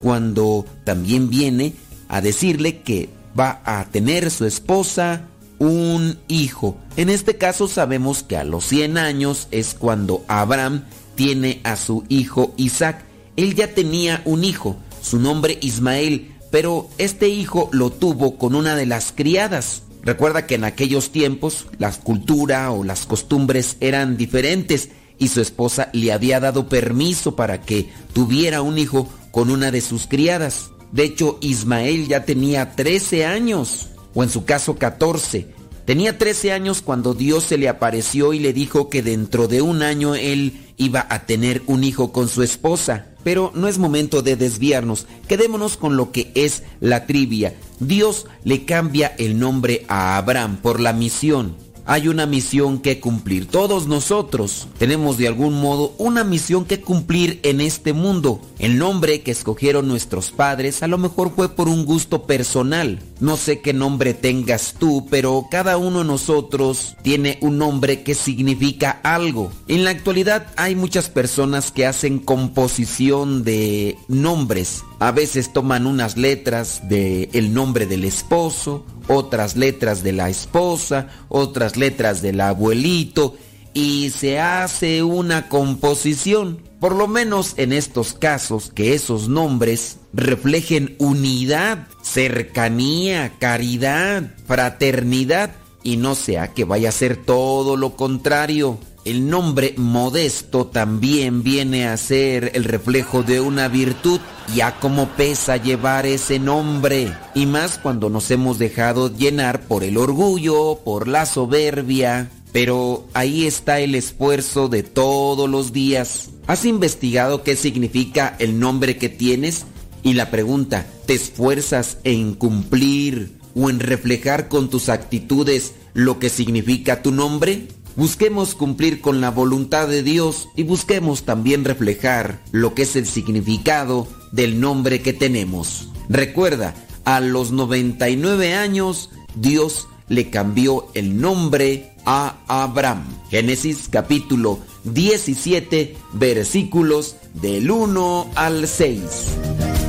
cuando también viene a decirle que va a tener su esposa un hijo. En este caso sabemos que a los 100 años es cuando Abraham tiene a su hijo Isaac. Él ya tenía un hijo, su nombre Ismael, pero este hijo lo tuvo con una de las criadas. Recuerda que en aquellos tiempos la cultura o las costumbres eran diferentes y su esposa le había dado permiso para que tuviera un hijo con una de sus criadas. De hecho, Ismael ya tenía 13 años, o en su caso 14. Tenía 13 años cuando Dios se le apareció y le dijo que dentro de un año él iba a tener un hijo con su esposa. Pero no es momento de desviarnos, quedémonos con lo que es la trivia. Dios le cambia el nombre a Abraham por la misión hay una misión que cumplir. Todos nosotros tenemos de algún modo una misión que cumplir en este mundo. El nombre que escogieron nuestros padres a lo mejor fue por un gusto personal. No sé qué nombre tengas tú, pero cada uno de nosotros tiene un nombre que significa algo. En la actualidad hay muchas personas que hacen composición de nombres. A veces toman unas letras del el nombre del esposo, otras letras de la esposa, otras letras del abuelito y se hace una composición. Por lo menos en estos casos que esos nombres reflejen unidad, cercanía, caridad, fraternidad y no sea que vaya a ser todo lo contrario. El nombre modesto también viene a ser el reflejo de una virtud. Ya como pesa llevar ese nombre. Y más cuando nos hemos dejado llenar por el orgullo, por la soberbia. Pero ahí está el esfuerzo de todos los días. ¿Has investigado qué significa el nombre que tienes? Y la pregunta, ¿te esfuerzas en cumplir o en reflejar con tus actitudes lo que significa tu nombre? Busquemos cumplir con la voluntad de Dios y busquemos también reflejar lo que es el significado del nombre que tenemos. Recuerda, a los 99 años Dios le cambió el nombre a Abraham. Génesis capítulo 17 versículos del 1 al 6.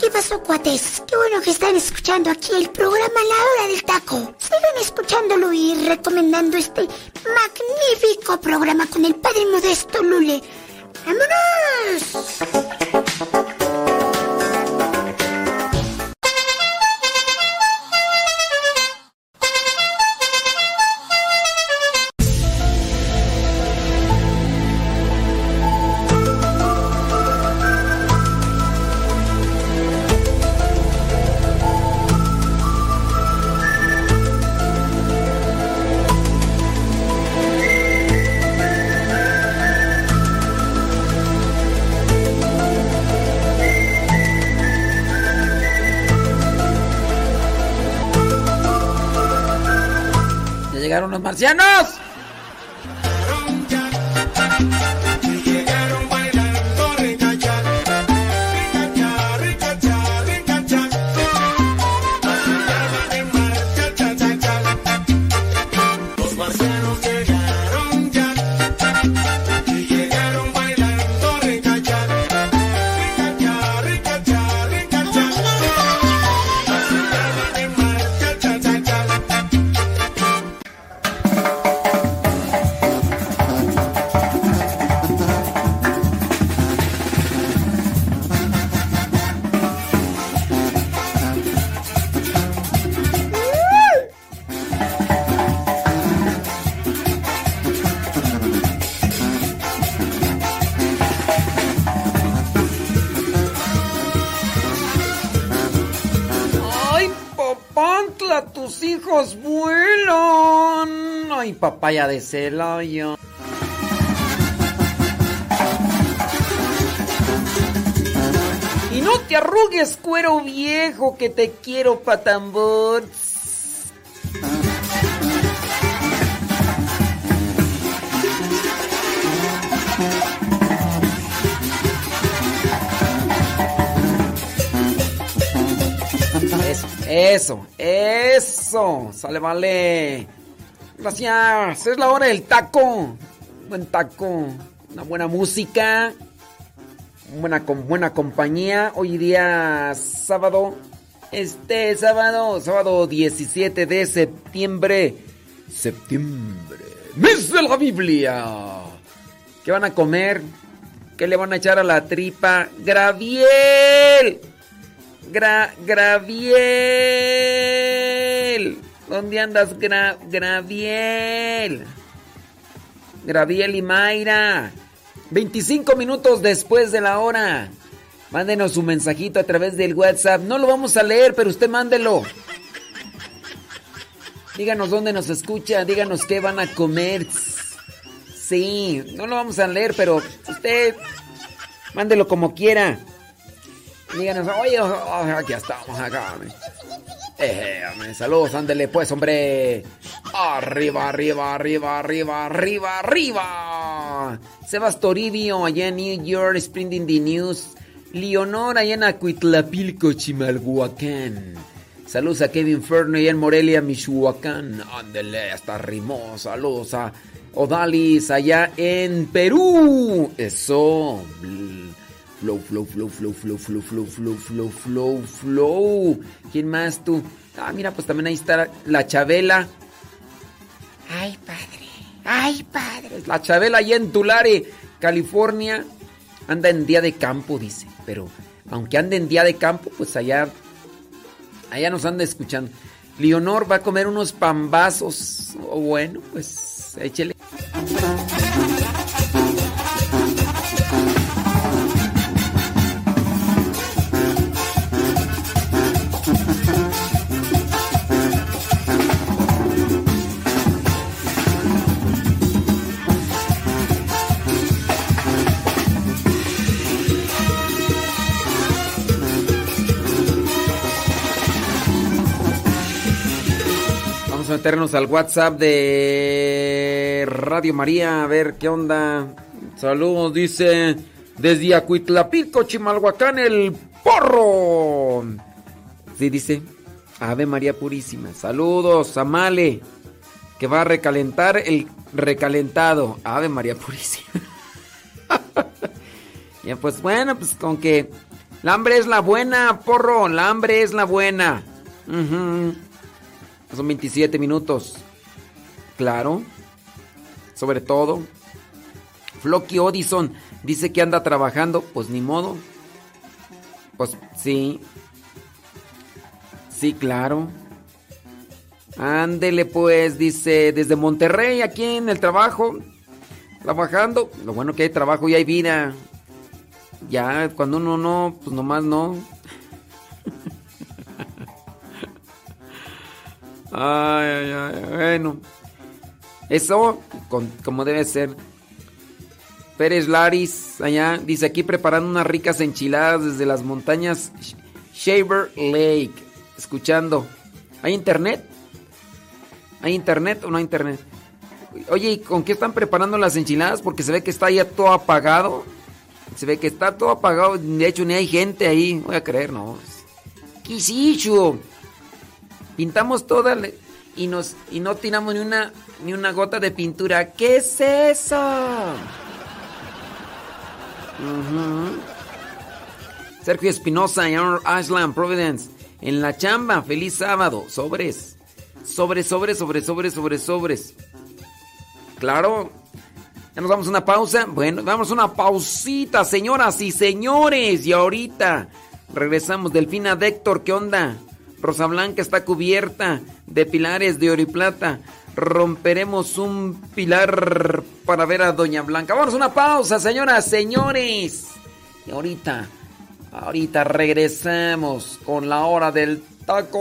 ¿Qué pasó, cuates? Qué bueno que están escuchando aquí el programa La Hora del Taco. Sigan escuchándolo y recomendando este magnífico programa con el padre Modesto Lule. ¡Vámonos! Los marcianos! Papaya de Celoyo. Y no te arrugues, cuero viejo, que te quiero patambor. Eso, eso, eso. Sale, vale. Gracias. Es la hora del taco. Buen taco. Una buena música. Buena, buena compañía. Hoy día sábado. Este sábado, sábado 17 de septiembre. Septiembre. Mes de la Biblia. ¿Qué van a comer? ¿Qué le van a echar a la tripa? Graviel. Gra Graviel. ¿Dónde andas, Gra Graviel? Graviel y Mayra. 25 minutos después de la hora. Mándenos su mensajito a través del WhatsApp. No lo vamos a leer, pero usted mándelo. Díganos dónde nos escucha, díganos qué van a comer. Sí, no lo vamos a leer, pero usted mándelo como quiera. Díganos, oye, oh, aquí estamos acá. Eh, saludos, ándele pues, hombre. Arriba, arriba, arriba, arriba, arriba, arriba. Sebas Toribio, allá en New York, Sprinting the News. Leonor, allá en Acuitlapilco, Chimalhuacán. Saludos a Kevin Ferno, allá en Morelia, Michoacán. Ándele, hasta rimó. Saludos a Odalis, allá en Perú. Eso. Flow, flow, flow, flow, flow, flow, flow, flow, flow, flow, flow. ¿Quién más tú? Ah, mira, pues también ahí está la Chabela. Ay, padre. Ay, padre. La Chabela allá en Tulare, California. Anda en día de campo, dice. Pero aunque ande en día de campo, pues allá, allá nos anda escuchando. Leonor va a comer unos pambazos. Oh, bueno, pues échele. Meternos al WhatsApp de Radio María a ver qué onda. Saludos, dice desde Acuitlapilco, Chimalhuacán, el porro. Sí, dice Ave María Purísima. Saludos, Amale, que va a recalentar el recalentado. Ave María Purísima. ya, pues bueno, pues con que la hambre es la buena, porro, la hambre es la buena. Ujú. Son 27 minutos. Claro. Sobre todo. Flocky Odison dice que anda trabajando. Pues ni modo. Pues sí. Sí, claro. Ándele pues, dice, desde Monterrey, aquí en el trabajo. Trabajando. Lo bueno que hay trabajo y hay vida. Ya, cuando uno no, pues nomás no. Ay, ay, ay, bueno. Eso, como debe ser. Pérez Laris, allá, dice aquí preparando unas ricas enchiladas desde las montañas Sh- Shaver Lake. Escuchando. ¿Hay internet? ¿Hay internet o no hay internet? Oye, ¿y con qué están preparando las enchiladas? Porque se ve que está ya todo apagado. Se ve que está todo apagado. De hecho, ni hay gente ahí. Voy a creer, no. ¿Qué? Pintamos toda y nos y no tiramos ni una ni una gota de pintura. ¿Qué es eso? Sergio Espinosa, Honor Ashland, Providence. En la chamba, feliz sábado. Sobres. Sobres, sobres, sobres, sobres, sobres. Claro. Ya nos vamos a una pausa. Bueno, vamos a una pausita, señoras y señores. Y ahorita regresamos. Delfina de Héctor, ¿qué onda? Rosa Blanca está cubierta de pilares de oro y plata. Romperemos un pilar para ver a Doña Blanca. Vamos a una pausa, señoras, señores. Y ahorita, ahorita regresamos con la hora del taco.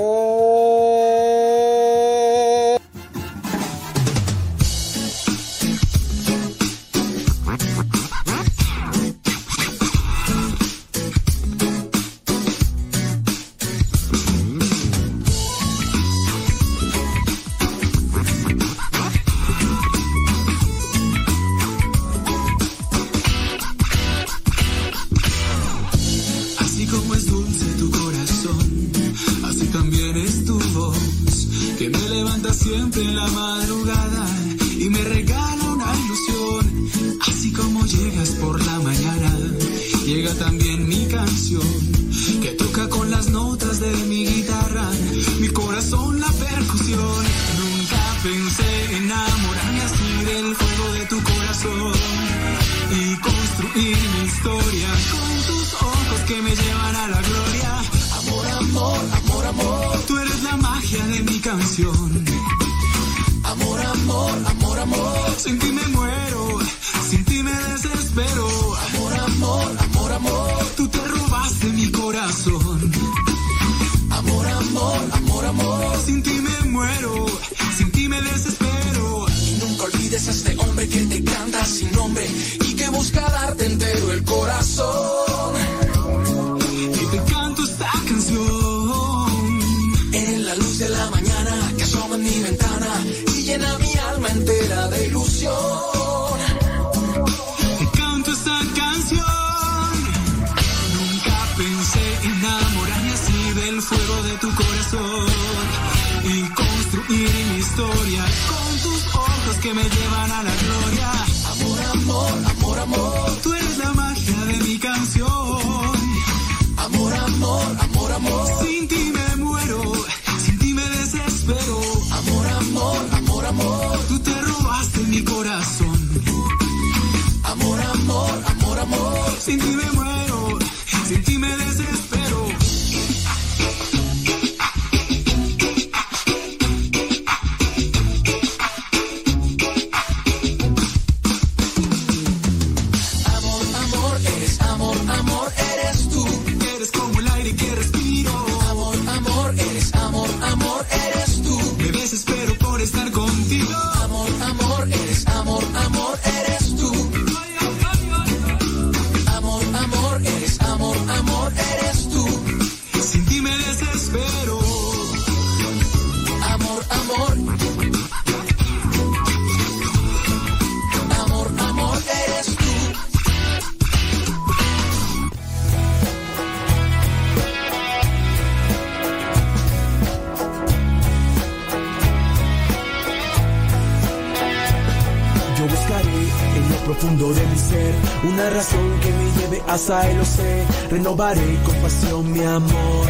Una razón que me lleve hasta el sé. Renovaré con pasión mi amor.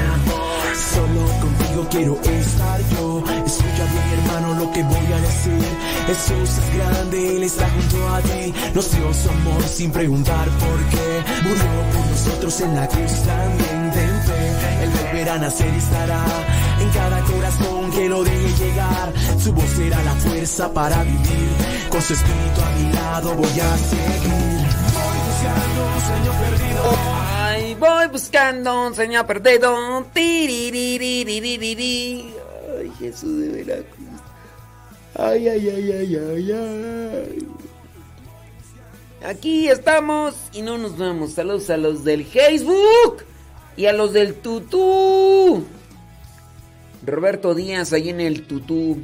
Solo contigo quiero estar yo. Escucha bien, hermano, lo que voy a decir. Jesús es grande, Él está junto a ti. Nos dio su amor sin preguntar por qué. Murió por nosotros en la cruz también. Ten fe, Él volverá a nacer y estará en cada corazón que lo deje llegar. Su voz será la fuerza para vivir. Con su espíritu a mi lado voy a seguir un sueño perdido. Ay, voy buscando un sueño perdido. Ay, Jesús de Veracruz. Ay, ay, ay, ay, ay, ay. Aquí estamos y no nos vamos. Saludos a los del Facebook y a los del Tutú. Roberto Díaz ahí en el Tutú.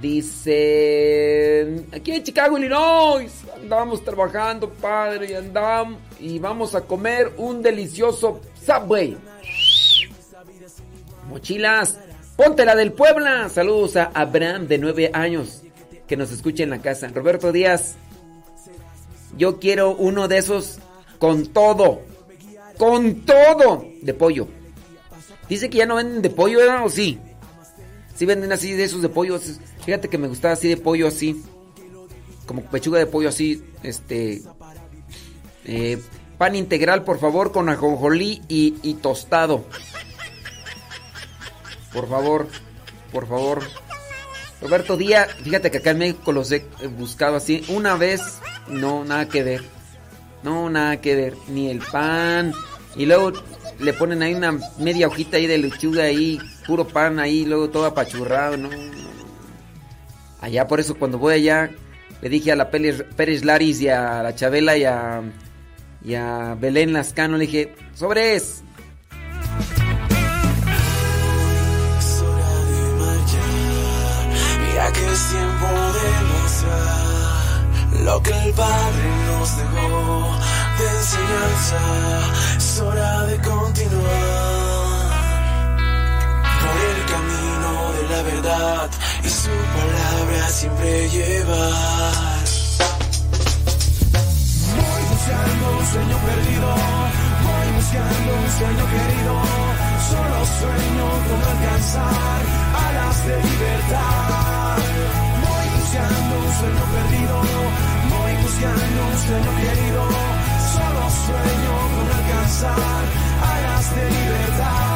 Dice, aquí en Chicago, Illinois, andamos trabajando, padre, y andamos y vamos a comer un delicioso Subway. Mochilas, ponte la del Puebla. Saludos a Abraham de 9 años que nos escucha en la casa. Roberto Díaz, yo quiero uno de esos con todo, con todo de pollo. Dice que ya no venden de pollo, ¿verdad? ¿O sí? Sí venden así de esos de pollo. Fíjate que me gustaba así de pollo así. Como pechuga de pollo así. Este. eh, pan integral, por favor, con ajonjolí y, y tostado. Por favor. Por favor. Roberto Díaz, fíjate que acá en México los he buscado así. Una vez, no, nada que ver. No, nada que ver. Ni el pan. Y luego le ponen ahí una media hojita ahí de lechuga ahí, puro pan ahí, luego todo apachurrado, no. Allá por eso cuando voy allá, le dije a la Pérez, Pérez Laris y a la Chabela y a, y a Belén Lascano, le dije, sobres. Es hora de marchar, ya que es tiempo de lanzar lo que el Padre nos dejó de enseñanza. Es hora de continuar verdad y su palabra siempre llevar. Voy buscando un sueño perdido, voy buscando un sueño querido, solo sueño con alcanzar alas de libertad. Voy buscando un sueño perdido, voy buscando un sueño querido, solo sueño con alcanzar alas de libertad.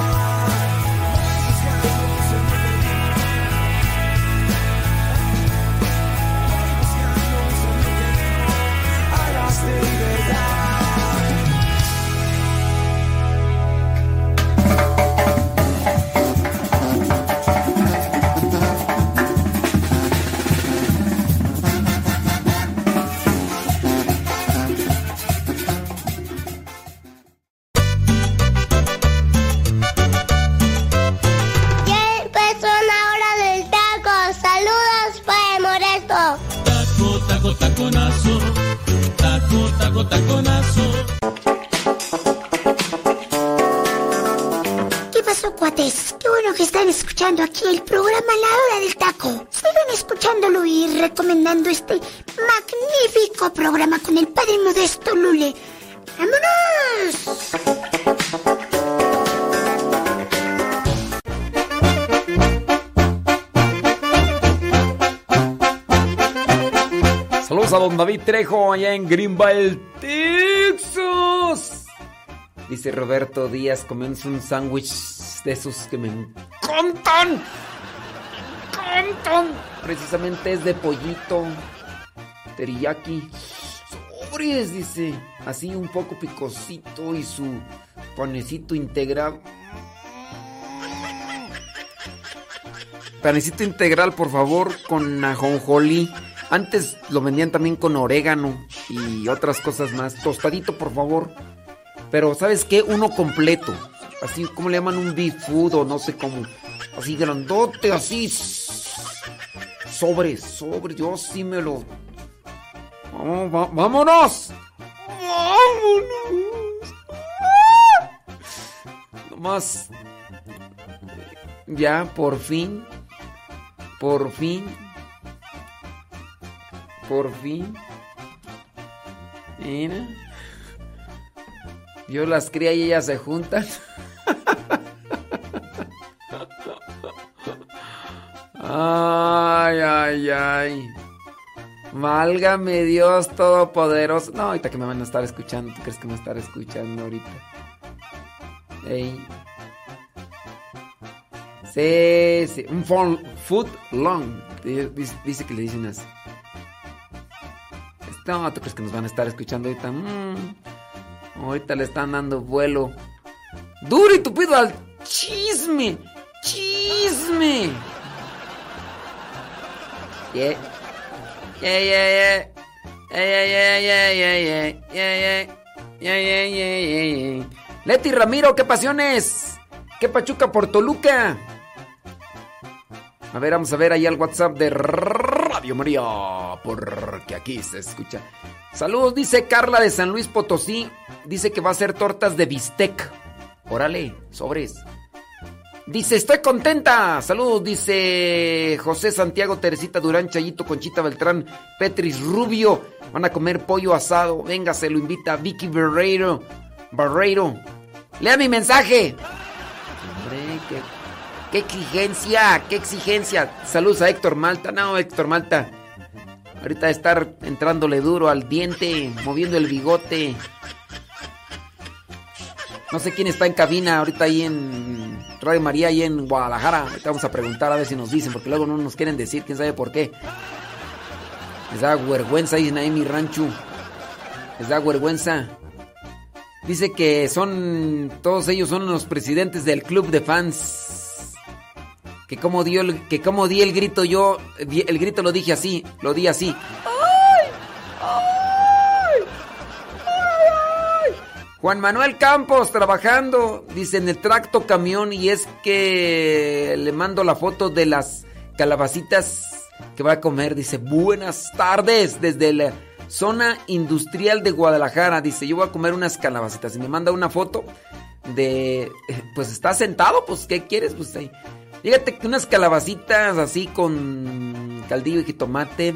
Trejo allá en Greenville, Texas. Dice Roberto Díaz, comienza un sándwich de esos que me encantan. Encantan. Precisamente es de pollito. Teriyaki. Sobres, dice. Así un poco picosito y su panecito integral. Panecito integral, por favor, con ajonjolí. Antes lo vendían también con orégano y otras cosas más. Tostadito, por favor. Pero, ¿sabes qué? Uno completo. Así, ¿cómo le llaman? Un beef food o no sé cómo. Así grandote, así. Sobre, sobre. Yo sí me lo... Vamos, va- ¡Vámonos! ¡Vámonos! Nomás... Ya, por fin. Por fin. Por fin. Mira. Yo las cría y ellas se juntan. Ay, ay, ay. Válgame Dios Todopoderoso. No, ahorita que me van a estar escuchando. ¿Tú crees que me van estar escuchando ahorita? Ey. Sí, sí. Un fo- foot long. Dice que le dicen así. No, ¿tú crees que nos van a estar escuchando ahorita? Ahorita le están dando vuelo. Duro y tupido al chisme. Chisme. Yeah. Yeah, yeah, yeah. Leti Ramiro, qué pasiones. Qué pachuca por Toluca. A ver, vamos a ver ahí al WhatsApp de Radio María, porque aquí se escucha. Saludos, dice Carla de San Luis Potosí. Dice que va a hacer tortas de bistec. Órale, sobres. Dice, estoy contenta. Saludos, dice José Santiago, Teresita Durán, Chayito, Conchita Beltrán, Petris Rubio. Van a comer pollo asado. Venga, se lo invita Vicky Barreiro. Barreiro. Lea mi mensaje. Hombre, qué, qué exigencia, qué exigencia. Saludos a Héctor Malta. No, Héctor Malta. Ahorita estar entrándole duro al diente, moviendo el bigote. No sé quién está en cabina ahorita ahí en Radio María, ahí en Guadalajara. Ahorita vamos a preguntar a ver si nos dicen, porque luego no nos quieren decir, quién sabe por qué. Les da vergüenza, dicen ahí en mi rancho. Les da vergüenza. Dice que son, todos ellos son los presidentes del club de fans. Que como dio el, que como di el grito yo, el grito lo dije así, lo di así. Juan Manuel Campos trabajando, dice en el tracto camión y es que le mando la foto de las calabacitas que va a comer. Dice, buenas tardes desde la zona industrial de Guadalajara. Dice, yo voy a comer unas calabacitas y me manda una foto de pues está sentado, pues ¿qué quieres? Pues ahí. Que unas calabacitas así con caldillo y jitomate,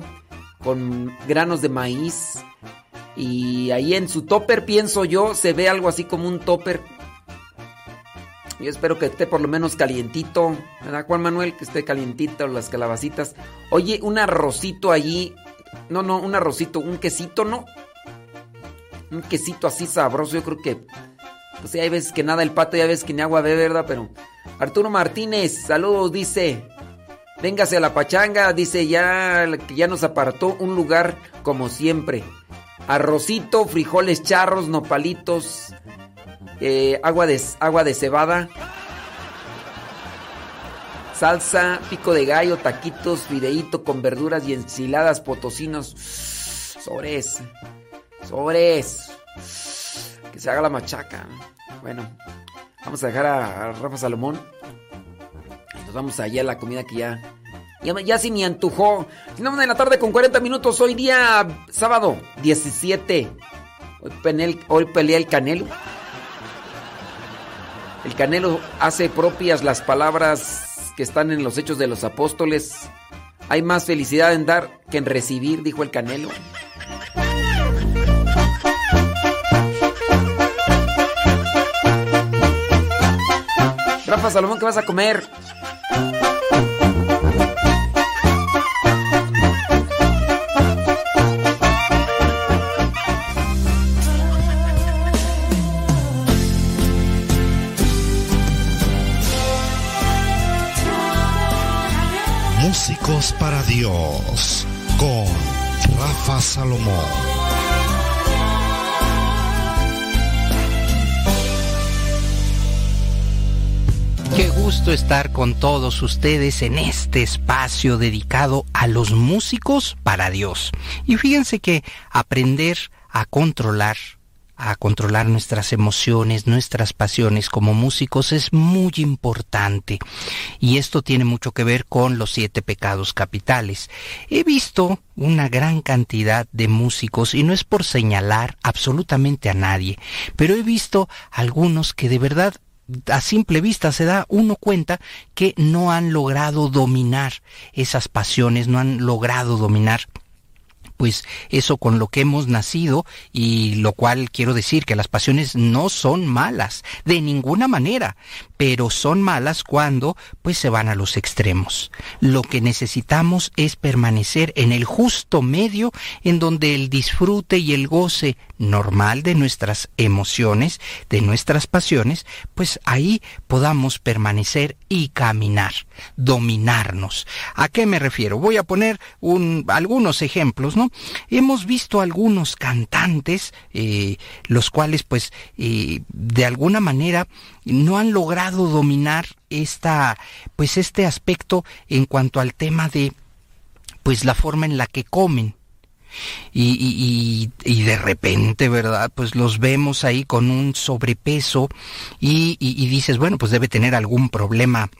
con granos de maíz y ahí en su topper pienso yo se ve algo así como un topper. Yo espero que esté por lo menos calientito, ¿verdad Juan Manuel? Que esté calientito las calabacitas. Oye, un arrocito allí. No, no, un arrocito, un quesito, ¿no? Un quesito así sabroso, yo creo que pues sí, hay veces que nada el pato, y hay veces que ni agua bebe, ¿verdad? Pero Arturo Martínez, saludos, dice. Véngase a la pachanga, dice ya que ya nos apartó un lugar como siempre. Arrocito, frijoles charros, nopalitos, eh, agua, de, agua de cebada, salsa, pico de gallo, taquitos, fideíto con verduras y enchiladas potosinos. Sobres, sobres que se haga la machaca. Bueno, vamos a dejar a, Rafa Salomón. Nos vamos allá a la comida que ya. Ya, ya me antujó. Finamos de la tarde con 40 minutos. Hoy día sábado 17. Hoy, penel, hoy pelea el Canelo. El Canelo hace propias las palabras que están en los hechos de los apóstoles. Hay más felicidad en dar que en recibir, dijo el Canelo. Rafa Salomón, ¿qué vas a comer? Músicos para Dios con Rafa Salomón. Gusto estar con todos ustedes en este espacio dedicado a los músicos para Dios. Y fíjense que aprender a controlar, a controlar nuestras emociones, nuestras pasiones como músicos es muy importante. Y esto tiene mucho que ver con los siete pecados capitales. He visto una gran cantidad de músicos, y no es por señalar absolutamente a nadie, pero he visto algunos que de verdad a simple vista se da uno cuenta que no han logrado dominar esas pasiones, no han logrado dominar pues eso con lo que hemos nacido y lo cual quiero decir que las pasiones no son malas de ninguna manera, pero son malas cuando pues se van a los extremos. Lo que necesitamos es permanecer en el justo medio en donde el disfrute y el goce normal de nuestras emociones, de nuestras pasiones, pues ahí podamos permanecer y caminar, dominarnos. ¿A qué me refiero? Voy a poner un, algunos ejemplos, ¿no? Hemos visto algunos cantantes, eh, los cuales pues eh, de alguna manera no han logrado dominar esta, pues este aspecto en cuanto al tema de pues la forma en la que comen. Y, y, de repente, ¿verdad? Pues los vemos ahí con un sobrepeso y dices, bueno, pues debe tener algún problema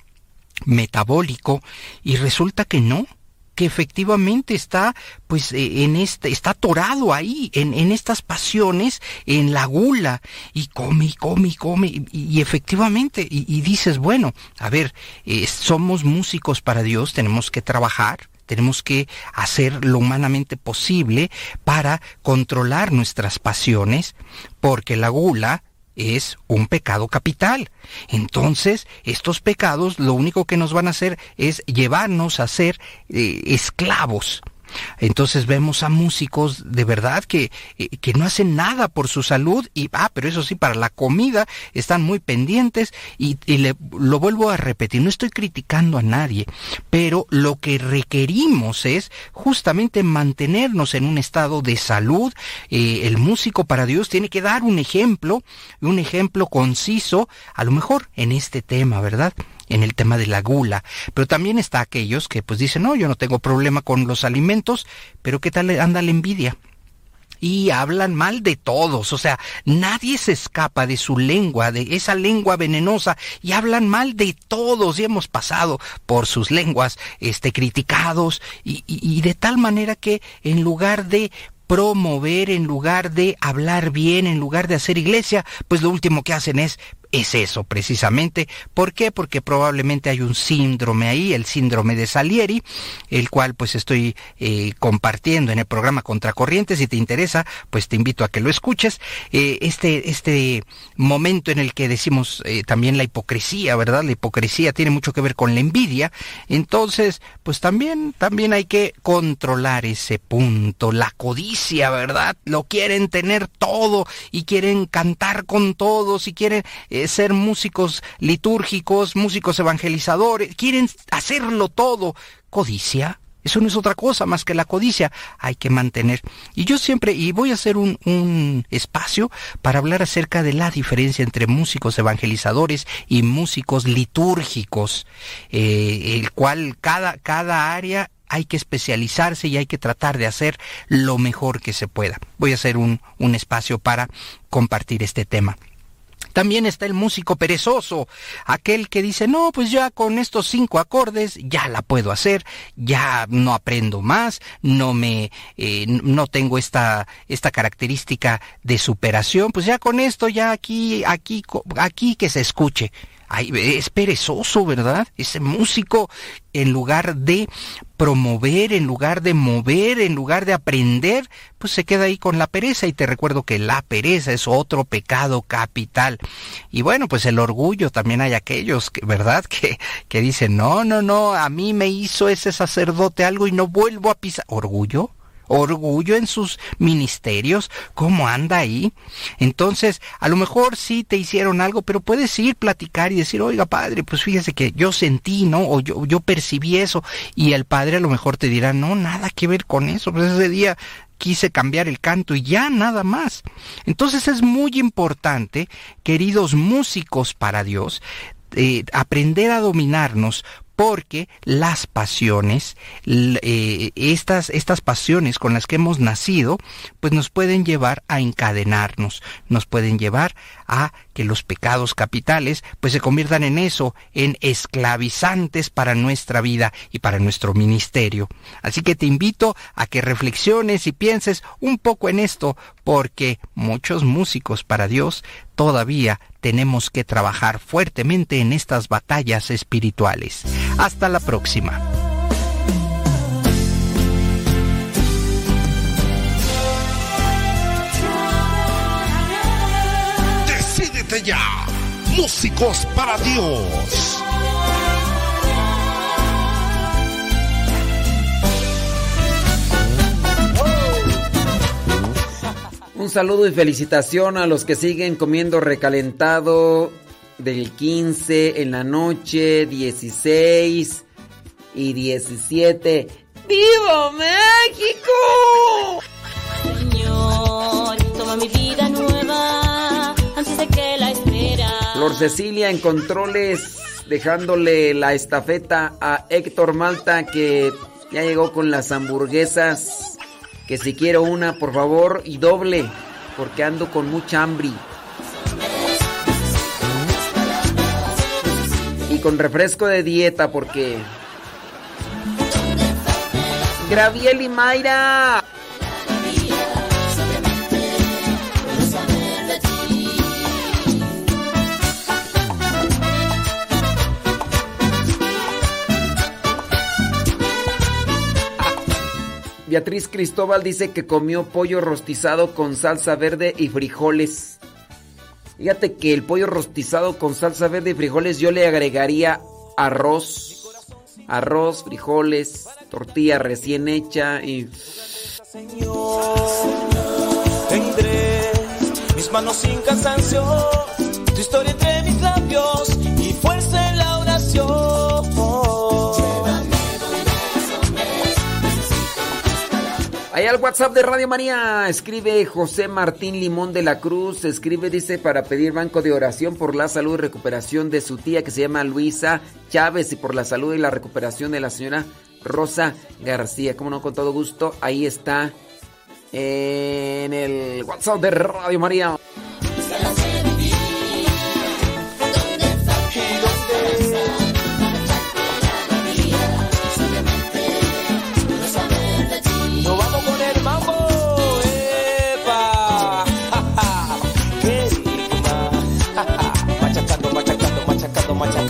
metabólico y resulta que no, que efectivamente está pues eh, en este está atorado ahí en, en estas pasiones en la gula y come y come y come y, y efectivamente y, y, dices bueno a ver eh, somos músicos para Dios tenemos que trabajar tenemos que hacer lo humanamente posible para controlar nuestras pasiones porque la gula es un pecado capital. Entonces, estos pecados lo único que nos van a hacer es llevarnos a ser eh, esclavos entonces vemos a músicos de verdad que, eh, que no hacen nada por su salud y, ah, pero eso sí, para la comida están muy pendientes y, y le, lo vuelvo a repetir, no estoy criticando a nadie, pero lo que requerimos es justamente mantenernos en un estado de salud. Eh, el músico para Dios tiene que dar un ejemplo, un ejemplo conciso, a lo mejor en este tema, ¿verdad? En el tema de la gula, pero también está aquellos que pues dicen, no, yo no tengo problema con los alimentos, pero ¿qué tal anda la envidia? y hablan mal de todos, o sea, nadie se escapa de su lengua, de esa lengua venenosa, y hablan mal de todos, y hemos pasado por sus lenguas, este, criticados, y, de tal manera que en lugar de promover, en lugar de hablar bien, en lugar de hacer iglesia, pues lo último que hacen es es eso precisamente. ¿Por qué? Porque probablemente hay un síndrome ahí, el síndrome de Salieri, el cual pues estoy eh, compartiendo en el programa Contracorriente. Si te interesa, pues te invito a que lo escuches. Eh, este, este momento en el que decimos eh, también la hipocresía, ¿verdad? La hipocresía tiene mucho que ver con la envidia. Entonces, pues también, también hay que controlar ese punto. La codicia, ¿verdad? Lo quieren tener todo y quieren cantar con todos y quieren ser músicos litúrgicos, músicos evangelizadores, quieren hacerlo todo. Codicia, eso no es otra cosa más que la codicia. Hay que mantener. Y yo siempre, y voy a hacer un, un, espacio para hablar acerca de la diferencia entre músicos evangelizadores y músicos litúrgicos, eh, el cual cada, cada área hay que especializarse y hay que tratar de hacer lo mejor que se pueda. Voy a hacer un, un espacio para compartir este tema. También está el músico perezoso, aquel que dice, no, pues ya con estos cinco acordes ya la puedo hacer, ya no aprendo más, no me, eh, no tengo esta, esta característica de superación, pues ya con esto, ya aquí, aquí, aquí que se escuche. Es perezoso, ¿verdad? Ese músico, en lugar de promover, en lugar de mover, en lugar de aprender, pues se queda ahí con la pereza. Y te recuerdo que la pereza es otro pecado capital. Y bueno, pues el orgullo, también hay aquellos, que, ¿verdad? Que, que dicen, no, no, no, a mí me hizo ese sacerdote algo y no vuelvo a pisar. ¿Orgullo? Orgullo en sus ministerios, cómo anda ahí. Entonces, a lo mejor sí te hicieron algo, pero puedes ir, platicar y decir, oiga padre, pues fíjese que yo sentí, ¿no? O yo, yo percibí eso. Y el padre a lo mejor te dirá, no, nada que ver con eso, pues ese día quise cambiar el canto y ya nada más. Entonces es muy importante, queridos músicos para Dios, eh, aprender a dominarnos porque las pasiones, eh, estas, estas pasiones con las que hemos nacido, pues nos pueden llevar a encadenarnos, nos pueden llevar a que los pecados capitales pues se conviertan en eso, en esclavizantes para nuestra vida y para nuestro ministerio. Así que te invito a que reflexiones y pienses un poco en esto, porque muchos músicos para Dios todavía tenemos que trabajar fuertemente en estas batallas espirituales. Hasta la próxima. Ya, músicos para Dios. Un saludo y felicitación a los que siguen comiendo recalentado del 15 en la noche, 16 y 17. ¡Viva México! Señor, toma mi vida nueva que la espera. Flor Cecilia en controles, dejándole la estafeta a Héctor Malta que ya llegó con las hamburguesas. Que si quiero una, por favor, y doble, porque ando con mucha hambre. Y con refresco de dieta, porque... Graviel y Mayra. Beatriz Cristóbal dice que comió pollo rostizado con salsa verde y frijoles. Fíjate que el pollo rostizado con salsa verde y frijoles yo le agregaría arroz. Arroz, frijoles, tortilla recién hecha y... Señor, tendré mis manos sin cansancio, tu historia entre mis labios Ahí al WhatsApp de Radio María escribe José Martín Limón de la Cruz, escribe, dice, para pedir banco de oración por la salud y recuperación de su tía que se llama Luisa Chávez y por la salud y la recuperación de la señora Rosa García. Como no, con todo gusto, ahí está en el WhatsApp de Radio María.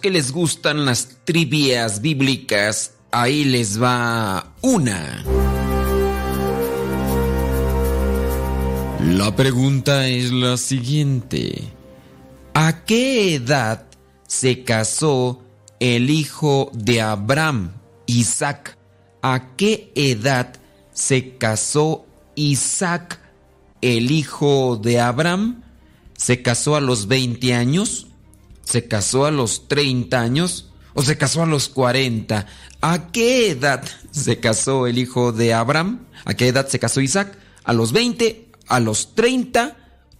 que les gustan las trivias bíblicas, ahí les va una. La pregunta es la siguiente. ¿A qué edad se casó el hijo de Abraham, Isaac? ¿A qué edad se casó Isaac, el hijo de Abraham? ¿Se casó a los 20 años? ¿Se casó a los 30 años? ¿O se casó a los 40? ¿A qué edad se casó el hijo de Abraham? ¿A qué edad se casó Isaac? ¿A los 20? ¿A los 30?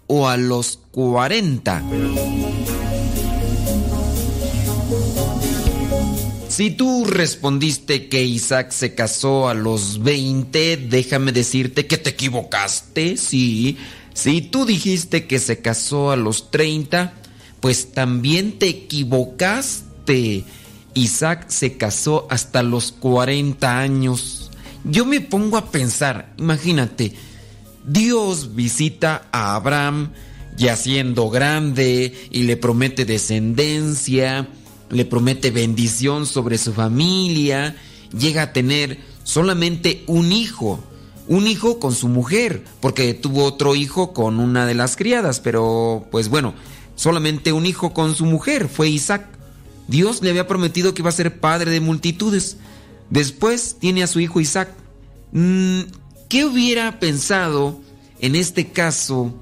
¿O a los 40? Si tú respondiste que Isaac se casó a los 20, déjame decirte que te equivocaste, sí. Si tú dijiste que se casó a los 30, pues también te equivocaste. Isaac se casó hasta los 40 años. Yo me pongo a pensar, imagínate, Dios visita a Abraham ya siendo grande y le promete descendencia, le promete bendición sobre su familia, llega a tener solamente un hijo, un hijo con su mujer, porque tuvo otro hijo con una de las criadas, pero pues bueno, solamente un hijo con su mujer, fue Isaac. Dios le había prometido que iba a ser padre de multitudes. Después tiene a su hijo Isaac. Mm, ¿Qué hubiera pensado en este caso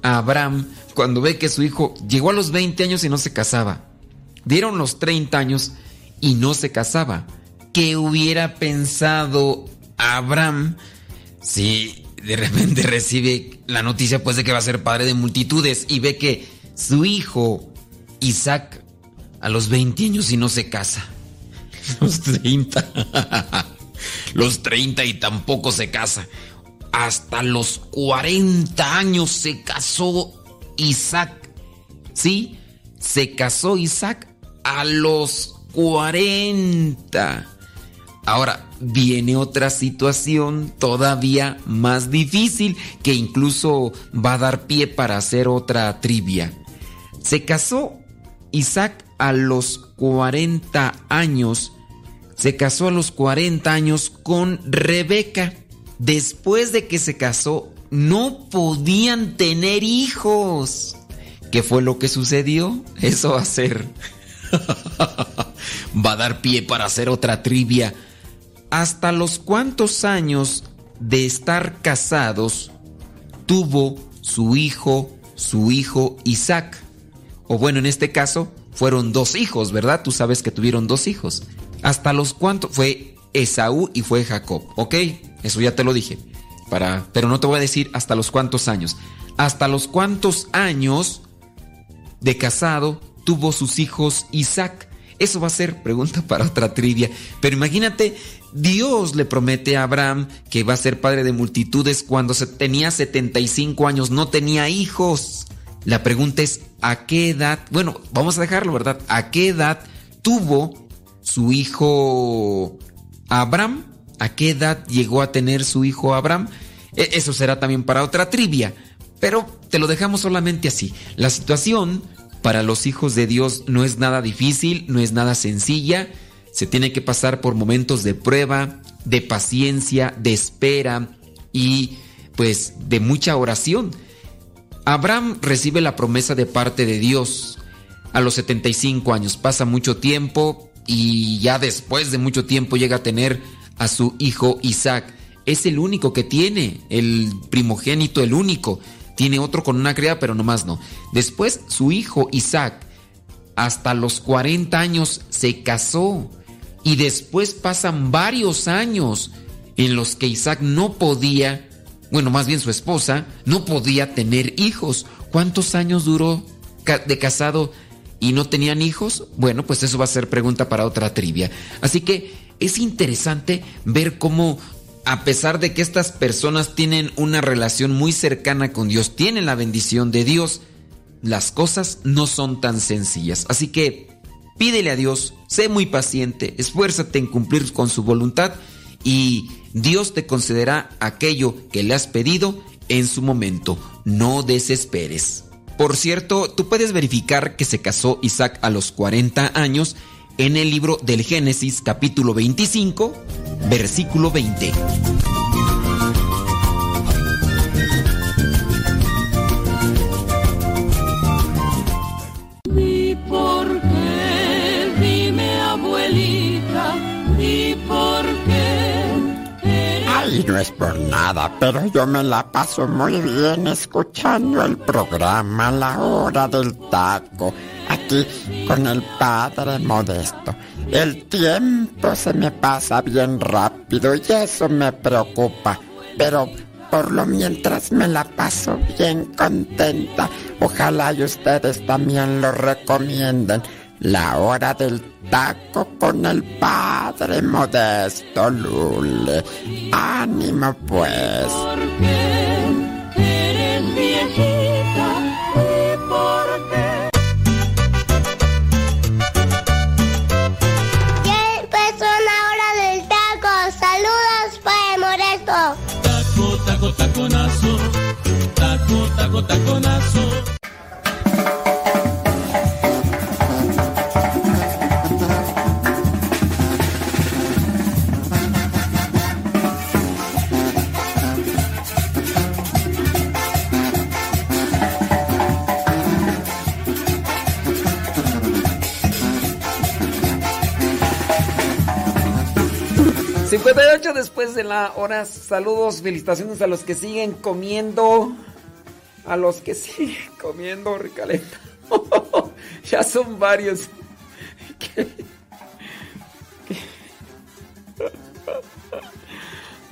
a Abraham cuando ve que su hijo llegó a los 20 años y no se casaba? Dieron los 30 años y no se casaba. ¿Qué hubiera pensado Abraham si de repente recibe la noticia pues de que va a ser padre de multitudes y ve que su hijo Isaac a los 20 años y no se casa? Los 30. los 30 y tampoco se casa. Hasta los 40 años se casó Isaac. ¿Sí? Se casó Isaac a los 40. Ahora viene otra situación todavía más difícil que incluso va a dar pie para hacer otra trivia. Se casó Isaac a los 40 años. Se casó a los 40 años con Rebeca. Después de que se casó, no podían tener hijos. ¿Qué fue lo que sucedió? Eso va a ser. va a dar pie para hacer otra trivia. ¿Hasta los cuántos años de estar casados tuvo su hijo, su hijo Isaac? O bueno, en este caso fueron dos hijos, ¿verdad? Tú sabes que tuvieron dos hijos. ¿Hasta los cuántos? Fue Esaú y fue Jacob, ¿ok? Eso ya te lo dije. Para, pero no te voy a decir hasta los cuántos años. Hasta los cuántos años de casado tuvo sus hijos Isaac? Eso va a ser pregunta para otra trivia. Pero imagínate, Dios le promete a Abraham que va a ser padre de multitudes cuando se tenía 75 años, no tenía hijos. La pregunta es, ¿a qué edad? Bueno, vamos a dejarlo, ¿verdad? ¿A qué edad tuvo su hijo Abraham? ¿A qué edad llegó a tener su hijo Abraham? E- Eso será también para otra trivia. Pero te lo dejamos solamente así. La situación para los hijos de Dios no es nada difícil, no es nada sencilla. Se tiene que pasar por momentos de prueba, de paciencia, de espera y pues de mucha oración. Abraham recibe la promesa de parte de Dios a los 75 años. Pasa mucho tiempo y ya después de mucho tiempo llega a tener a su hijo Isaac. Es el único que tiene, el primogénito, el único. Tiene otro con una criada, pero nomás no. Después su hijo Isaac, hasta los 40 años, se casó. Y después pasan varios años en los que Isaac no podía, bueno, más bien su esposa, no podía tener hijos. ¿Cuántos años duró de casado y no tenían hijos? Bueno, pues eso va a ser pregunta para otra trivia. Así que es interesante ver cómo, a pesar de que estas personas tienen una relación muy cercana con Dios, tienen la bendición de Dios, las cosas no son tan sencillas. Así que pídele a Dios, sé muy paciente, esfuérzate en cumplir con su voluntad y Dios te concederá aquello que le has pedido en su momento. No desesperes. Por cierto, tú puedes verificar que se casó Isaac a los 40 años en el libro del Génesis capítulo 25, versículo 20. Ay, no es por nada, pero yo me la paso muy bien escuchando el programa La Hora del Taco, aquí con el Padre Modesto. El tiempo se me pasa bien rápido y eso me preocupa, pero por lo mientras me la paso bien contenta. Ojalá y ustedes también lo recomienden. La hora del taco con el padre modesto Lule. Ánimo pues. Eres viejita, di por qué. Ya empezó la hora del taco. Saludos, Padre Modesto. Taco, taco, taconazo. Taco, taco, taconazo. 58 después de la hora. Saludos, felicitaciones a los que siguen comiendo. A los que siguen comiendo ricaleta. ya son varios.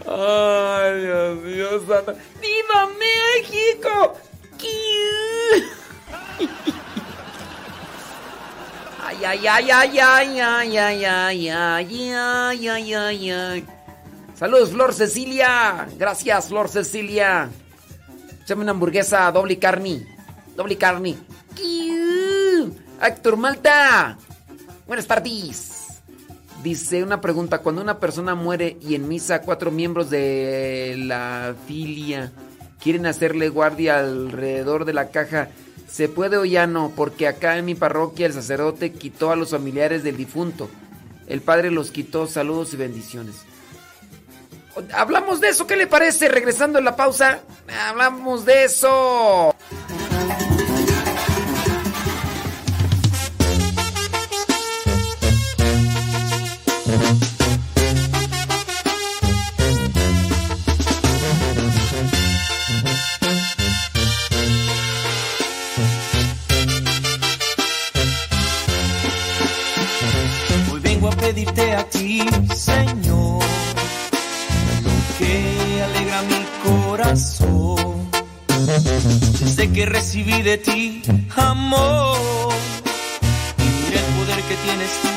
Ay, Dios mío. ¡Viva México! Ay, ay, ay, ay, ay, ay, ay, ay, ay, ay, ay, ay, ay. Saludos, Flor Cecilia. Gracias, Flor Cecilia. Échame una hamburguesa doble carne. Doble carne. Héctor Malta. Buenas tardes. Dice una pregunta, cuando una persona muere y en misa cuatro miembros de la filia quieren hacerle guardia alrededor de la caja, ¿se puede o ya no? Porque acá en mi parroquia el sacerdote quitó a los familiares del difunto. El padre los quitó, saludos y bendiciones. Hablamos de eso, ¿qué le parece? Regresando en la pausa, hablamos de eso. pedirte a ti, Señor, lo que alegra mi corazón. Desde que recibí de ti amor, y mira el poder que tienes tú,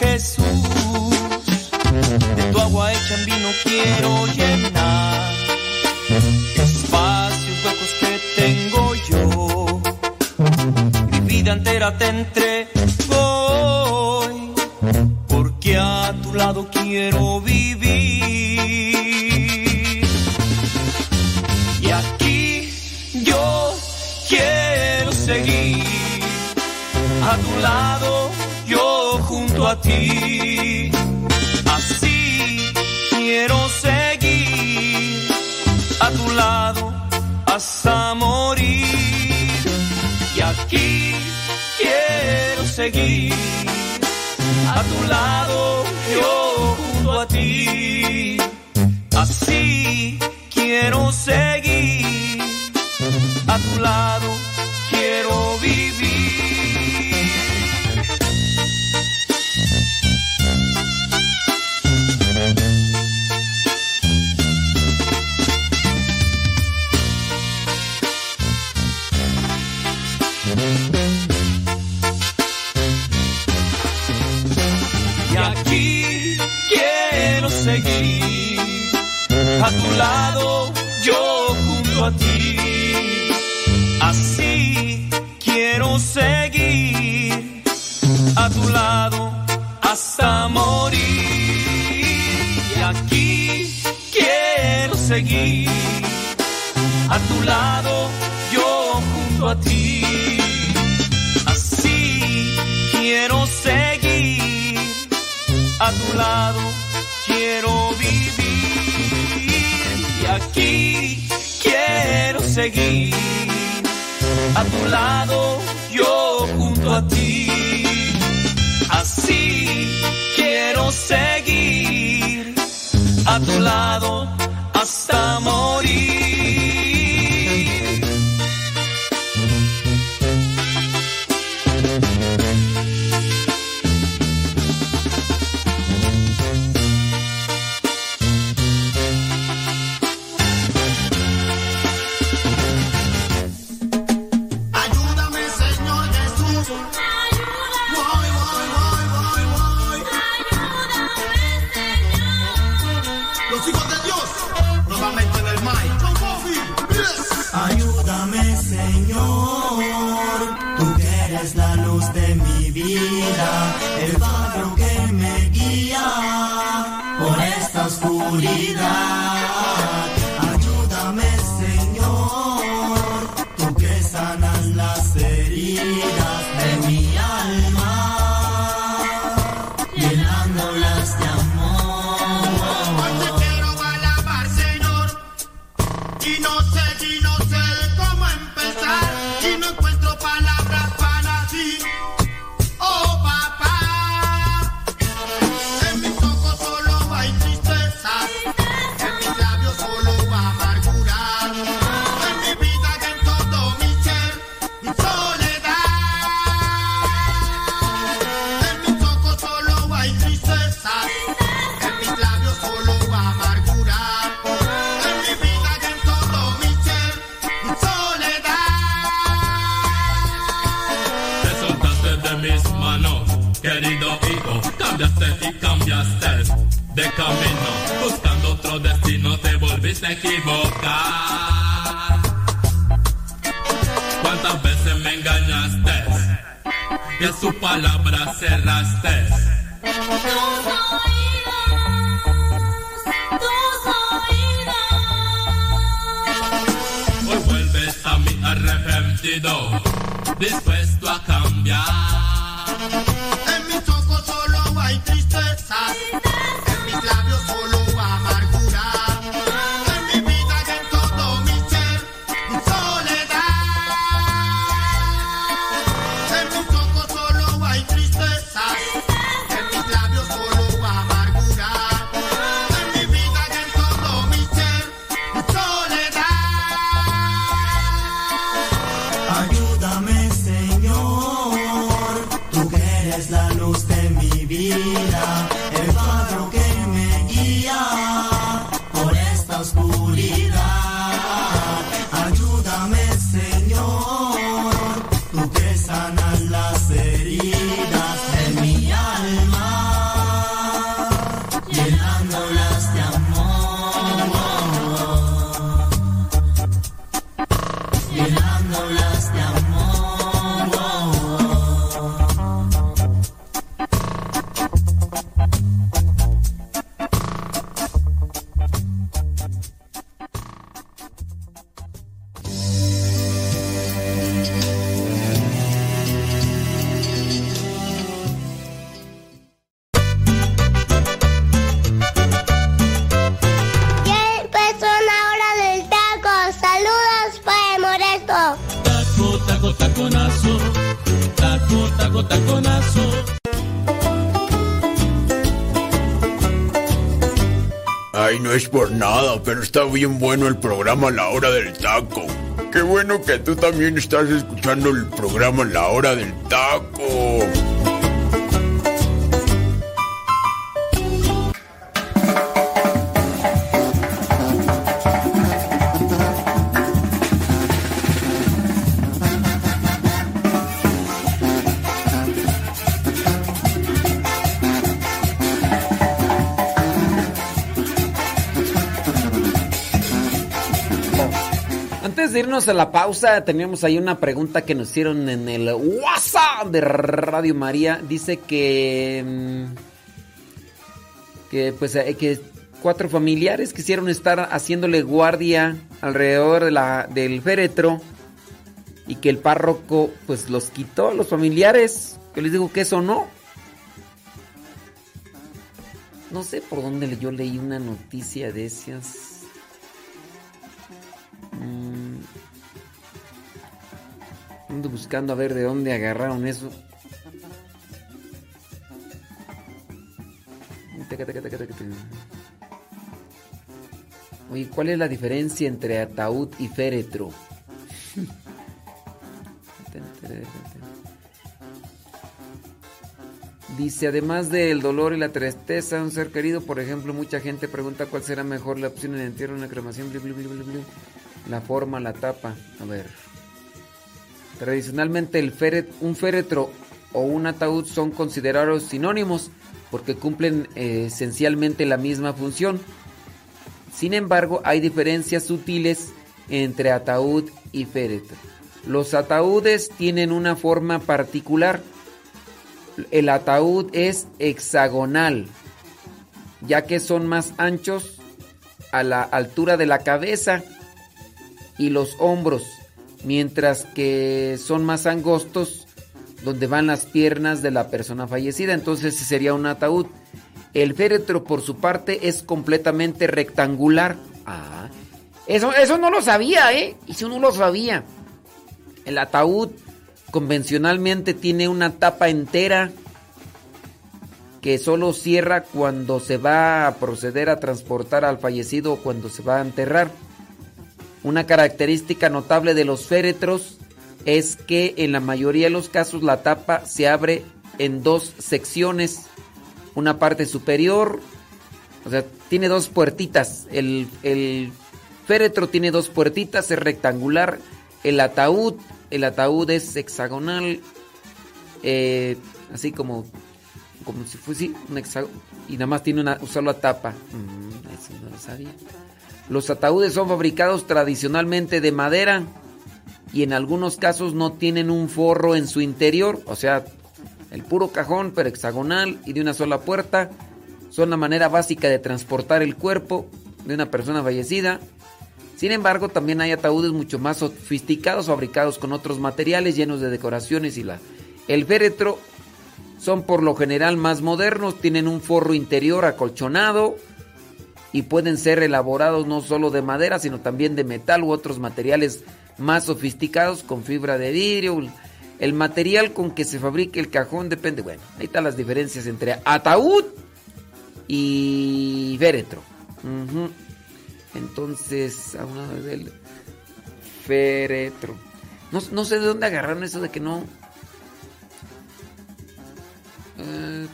Jesús. De tu agua hecha en vino quiero llenar espacios huecos que tengo yo. Mi vida entera te entrego quiero vivir. Y aquí yo quiero seguir. A tu lado, yo junto a ti. Así quiero seguir. A tu lado hasta morir. Y aquí quiero seguir a tu lado, yo junto a ti. Así quiero seguir a tu lado me engañaste y a su palabra cerraste. Hoy vuelves a mí arrepentido, dispuesto a cambiar. En mis ojos solo hay tristezas. Bien bueno el programa La Hora del Taco. Qué bueno que tú también estás escuchando el programa La Hora del Taco. Irnos a la pausa, teníamos ahí una pregunta que nos hicieron en el WhatsApp de Radio María. Dice que. mm, Que pues eh, que cuatro familiares quisieron estar haciéndole guardia alrededor de la, del féretro. Y que el párroco pues los quitó a los familiares. Que les digo que eso no. No sé por dónde yo leí una noticia de esas. Mm. Ando buscando a ver de dónde agarraron eso. Oye, ¿cuál es la diferencia entre ataúd y féretro? Dice, además del dolor y la tristeza de un ser querido, por ejemplo, mucha gente pregunta cuál será mejor la opción en entierro en la cremación. La forma, la tapa. A ver. Tradicionalmente el féret- un féretro o un ataúd son considerados sinónimos porque cumplen eh, esencialmente la misma función. Sin embargo, hay diferencias sutiles entre ataúd y féretro. Los ataúdes tienen una forma particular. El ataúd es hexagonal, ya que son más anchos a la altura de la cabeza y los hombros, mientras que son más angostos donde van las piernas de la persona fallecida. Entonces sería un ataúd. El féretro, por su parte, es completamente rectangular. Ah, eso, eso no lo sabía, ¿eh? Eso no lo sabía. El ataúd convencionalmente tiene una tapa entera que solo cierra cuando se va a proceder a transportar al fallecido o cuando se va a enterrar. Una característica notable de los féretros es que en la mayoría de los casos la tapa se abre en dos secciones. Una parte superior, o sea, tiene dos puertitas. El, féretro tiene dos puertitas, es rectangular. El ataúd, el ataúd es hexagonal, eh, así como, como si fuese un hexágono. Y nada más tiene una sola tapa. Mm, eso no lo sabía. Los ataúdes son fabricados tradicionalmente de madera y en algunos casos no tienen un forro en su interior, o sea, el puro cajón pero hexagonal y de una sola puerta. Son la manera básica de transportar el cuerpo de una persona fallecida. Sin embargo, también hay ataúdes mucho más sofisticados fabricados con otros materiales llenos de decoraciones y la el féretro son por lo general más modernos, tienen un forro interior acolchonado y pueden ser elaborados no solo de madera, sino también de metal u otros materiales más sofisticados con fibra de vidrio. El material con que se fabrique el cajón depende. Bueno, ahí están las diferencias entre ataúd y féretro. Entonces, a un lado del féretro. No, no sé de dónde agarraron eso de que no. Eh,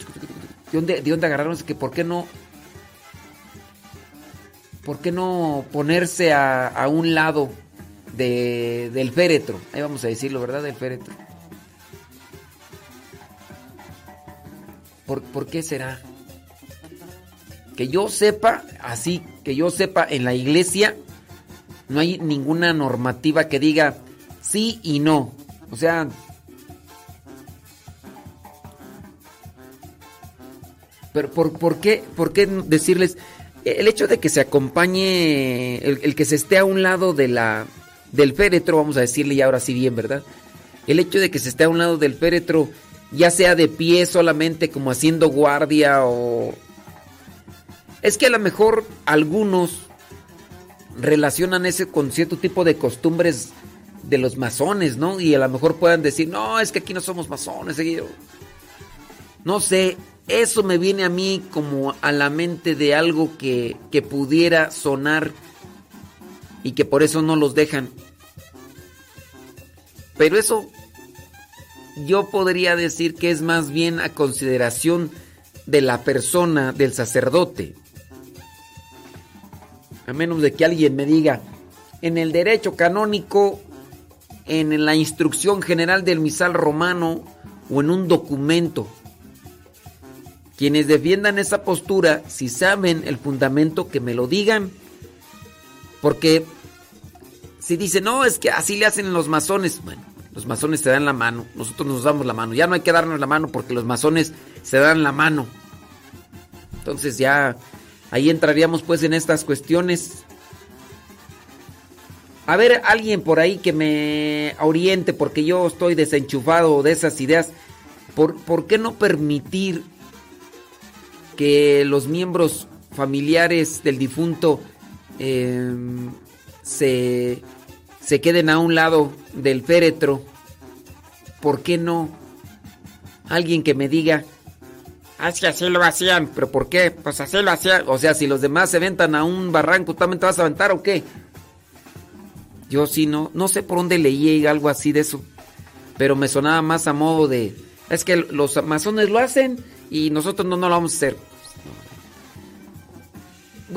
¿De dónde, de dónde agarraron eso? Que por qué no. ¿Por qué no ponerse a, a un lado de, del féretro? Ahí vamos a decirlo, ¿verdad? Del féretro. ¿Por, por qué será? Que yo sepa, así, que yo sepa, en la iglesia no hay ninguna normativa que diga sí y no. O sea, pero ¿por, por qué, por qué decirles el hecho de que se acompañe, el, que se esté a un lado de la, del féretro, vamos a decirle y ahora sí bien, ¿verdad? El hecho de que se esté a un lado del féretro, ya sea de pie solamente como haciendo guardia o... Es que a lo mejor algunos relacionan ese con cierto tipo de costumbres de los masones, ¿no? Y a lo mejor puedan decir, no, es que aquí no somos masones. No sé, eso me viene a mí como a la mente de algo que, que pudiera sonar y que por eso no los dejan. Pero eso yo podría decir que es más bien a consideración de la persona, del sacerdote. A menos de que alguien me diga, en el derecho canónico, en la instrucción general del misal romano o en un documento. Quienes defiendan esa postura, si saben el fundamento, que me lo digan. Porque si dicen, no, es que así le hacen los masones. Bueno, los masones se dan la mano, nosotros nos damos la mano. Ya no hay que darnos la mano porque los masones se dan la mano. Entonces ya ahí entraríamos pues en estas cuestiones. A ver, alguien por ahí que me oriente porque yo estoy desenchufado de esas ideas. ¿Por, por qué no permitir que los miembros familiares del difunto eh, se, se queden a un lado del féretro? ¿Por qué no? Alguien que me diga, es que así lo hacían, pero ¿por qué? Pues así lo hacían. O sea, si los demás se aventan a un barranco, ¿tú también te vas a aventar o qué? Yo sí no, no sé por dónde leí algo así de eso, pero me sonaba más a modo de, es que los masones lo hacen y nosotros no, no lo vamos a hacer.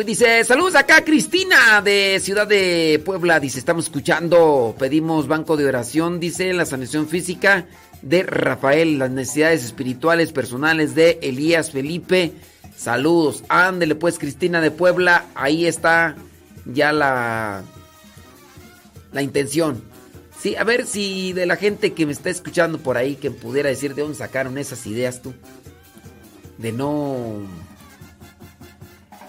Dice, saludos acá Cristina de Ciudad de Puebla. Dice, estamos escuchando, pedimos banco de oración, dice, la sanación física de Rafael, las necesidades espirituales, personales de Elías Felipe. Saludos. Ándele pues Cristina de Puebla, ahí está ya la, la intención. Sí, a ver si de la gente que me está escuchando por ahí, que pudiera decir de dónde sacaron esas ideas tú. De no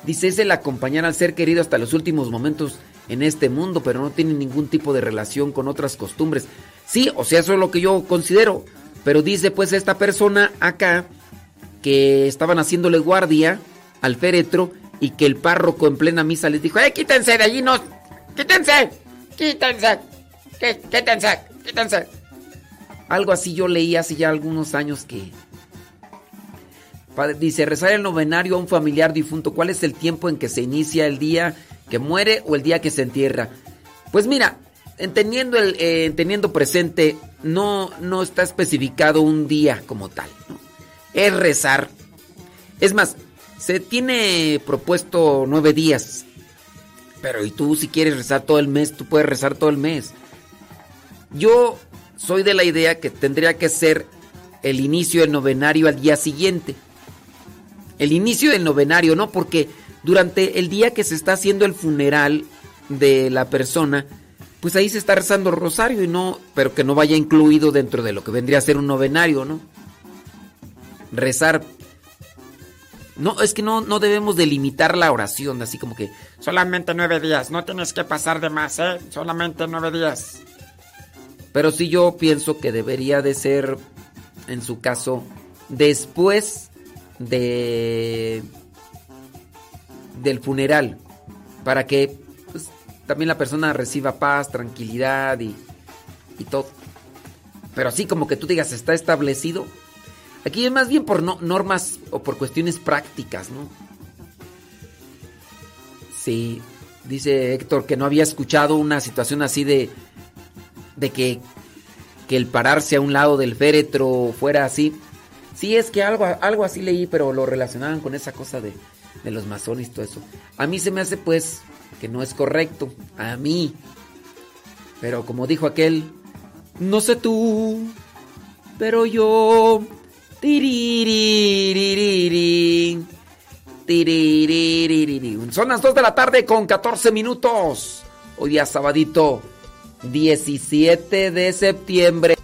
Dice, es el acompañar al ser querido hasta los últimos momentos en este mundo, pero no tiene ningún tipo de relación con otras costumbres. Sí, o sea, eso es lo que yo considero. Pero dice pues esta persona acá que estaban haciéndole guardia al féretro y que el párroco en plena misa les dijo, ¡eh, quítense de allí, no! ¡Quítense! ¡Quítense! ¡Quítense! ¡Quítense! Algo así yo leí hace ya algunos años que Dice, rezar el novenario a un familiar difunto. ¿Cuál es el tiempo en que se inicia el día que muere o el día que se entierra? Pues mira, el, eh, presente, no, no está especificado un día como tal. Es rezar. Es más, se tiene propuesto nueve días. Pero y tú si quieres rezar todo el mes, tú puedes rezar todo el mes. Yo soy de la idea que tendría que ser el inicio del novenario al día siguiente el inicio del novenario, ¿no? Porque durante el día que se está haciendo el funeral de la persona, pues ahí se está rezando el rosario y no, pero que no vaya incluido dentro de lo que vendría a ser un novenario, ¿no? Rezar. No, es que no, no debemos delimitar la oración, así como que solamente nueve días, no tienes que pasar de más, ¿eh? Solamente nueve días. Pero sí yo pienso que debería de ser, en su caso, después de del funeral para que pues, también la persona reciba paz, tranquilidad y, y, todo. Pero así como que tú digas está establecido. Aquí es más bien por normas o por cuestiones prácticas, ¿no? Sí, dice Héctor que no había escuchado una situación así de de que que el pararse a un lado del féretro fuera así. Sí, es que algo, algo así leí, pero lo relacionaban con esa cosa de, de los masones y todo eso. A mí se me hace pues que no es correcto. A mí. Pero como dijo aquel, no sé tú, pero yo... Son las 2 de la tarde con 14 minutos. Hoy día sabadito, 17 de septiembre.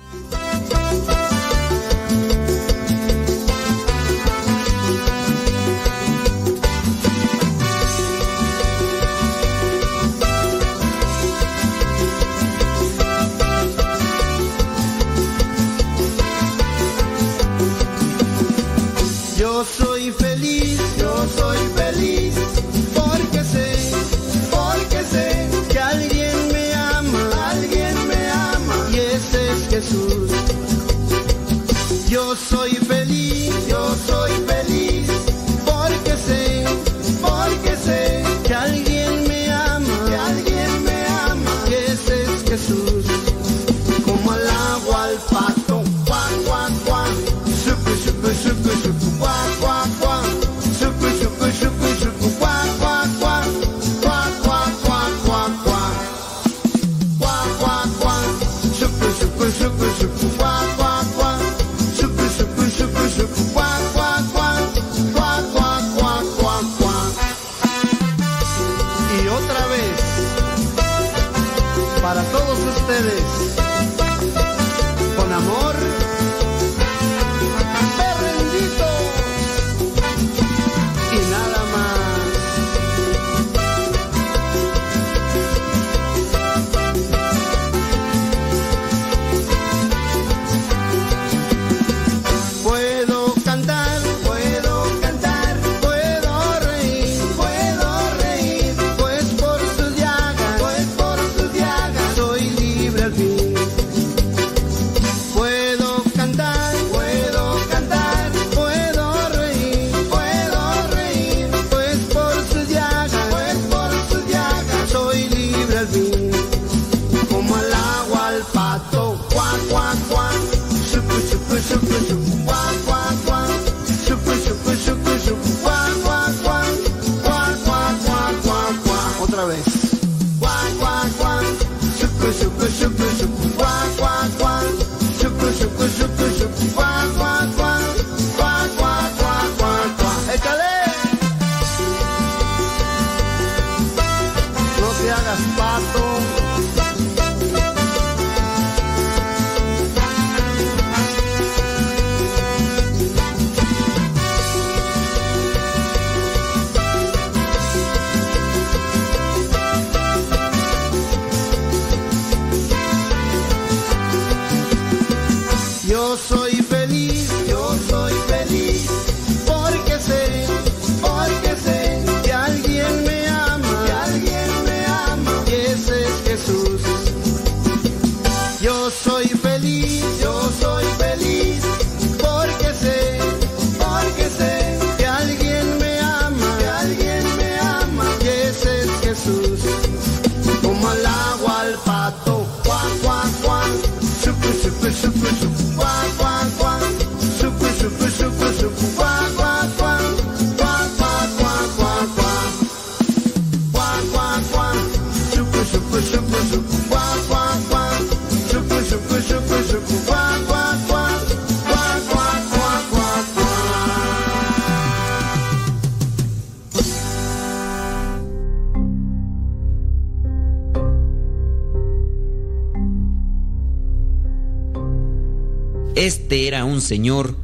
señor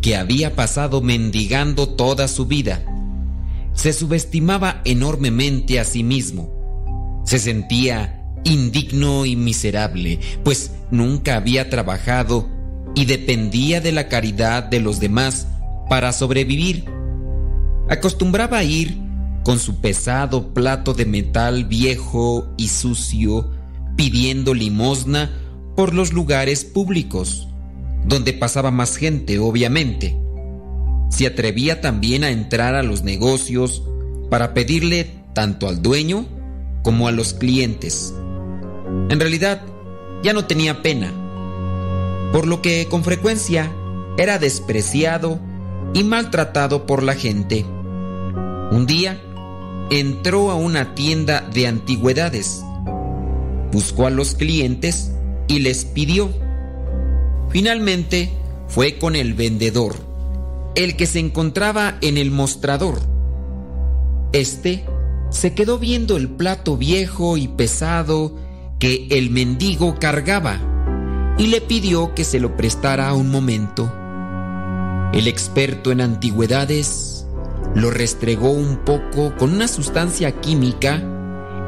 que había pasado mendigando toda su vida. Se subestimaba enormemente a sí mismo. Se sentía indigno y miserable, pues nunca había trabajado y dependía de la caridad de los demás para sobrevivir. Acostumbraba a ir con su pesado plato de metal viejo y sucio, pidiendo limosna por los lugares públicos donde pasaba más gente, obviamente. Se atrevía también a entrar a los negocios para pedirle tanto al dueño como a los clientes. En realidad, ya no tenía pena, por lo que con frecuencia era despreciado y maltratado por la gente. Un día, entró a una tienda de antigüedades, buscó a los clientes y les pidió Finalmente fue con el vendedor, el que se encontraba en el mostrador. Este se quedó viendo el plato viejo y pesado que el mendigo cargaba y le pidió que se lo prestara un momento. El experto en antigüedades lo restregó un poco con una sustancia química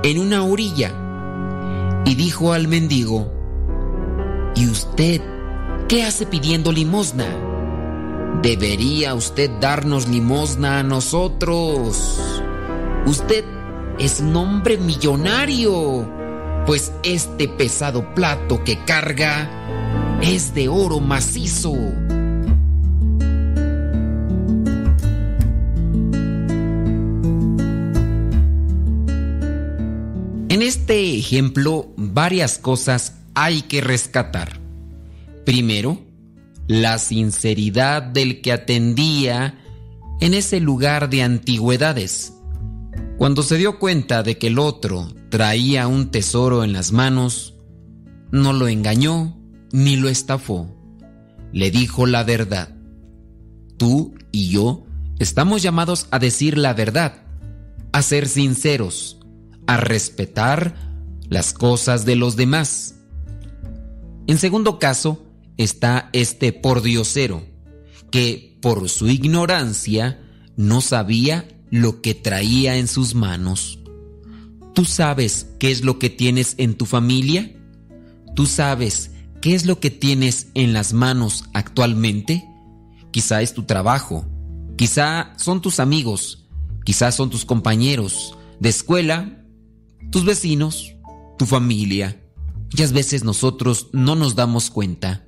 en una orilla y dijo al mendigo, ¿y usted qué hace pidiendo limosna? Debería usted darnos limosna a nosotros. Usted es un hombre millonario, pues este pesado plato que carga es de oro macizo. En este ejemplo, varias cosas hay que rescatar. Primero, la sinceridad del que atendía en ese lugar de antigüedades. Cuando se dio cuenta de que el otro traía un tesoro en las manos, no lo engañó ni lo estafó. Le dijo la verdad. Tú y yo estamos llamados a decir la verdad, a ser sinceros, a respetar las cosas de los demás. En segundo caso, está este pordiosero, que por su ignorancia no sabía lo que traía en sus manos. ¿Tú sabes qué es lo que tienes en tu familia? ¿Tú sabes qué es lo que tienes en las manos actualmente? Quizá es tu trabajo, quizá son tus amigos, quizá son tus compañeros de escuela, tus vecinos, tu familia. Muchas veces nosotros no nos damos cuenta,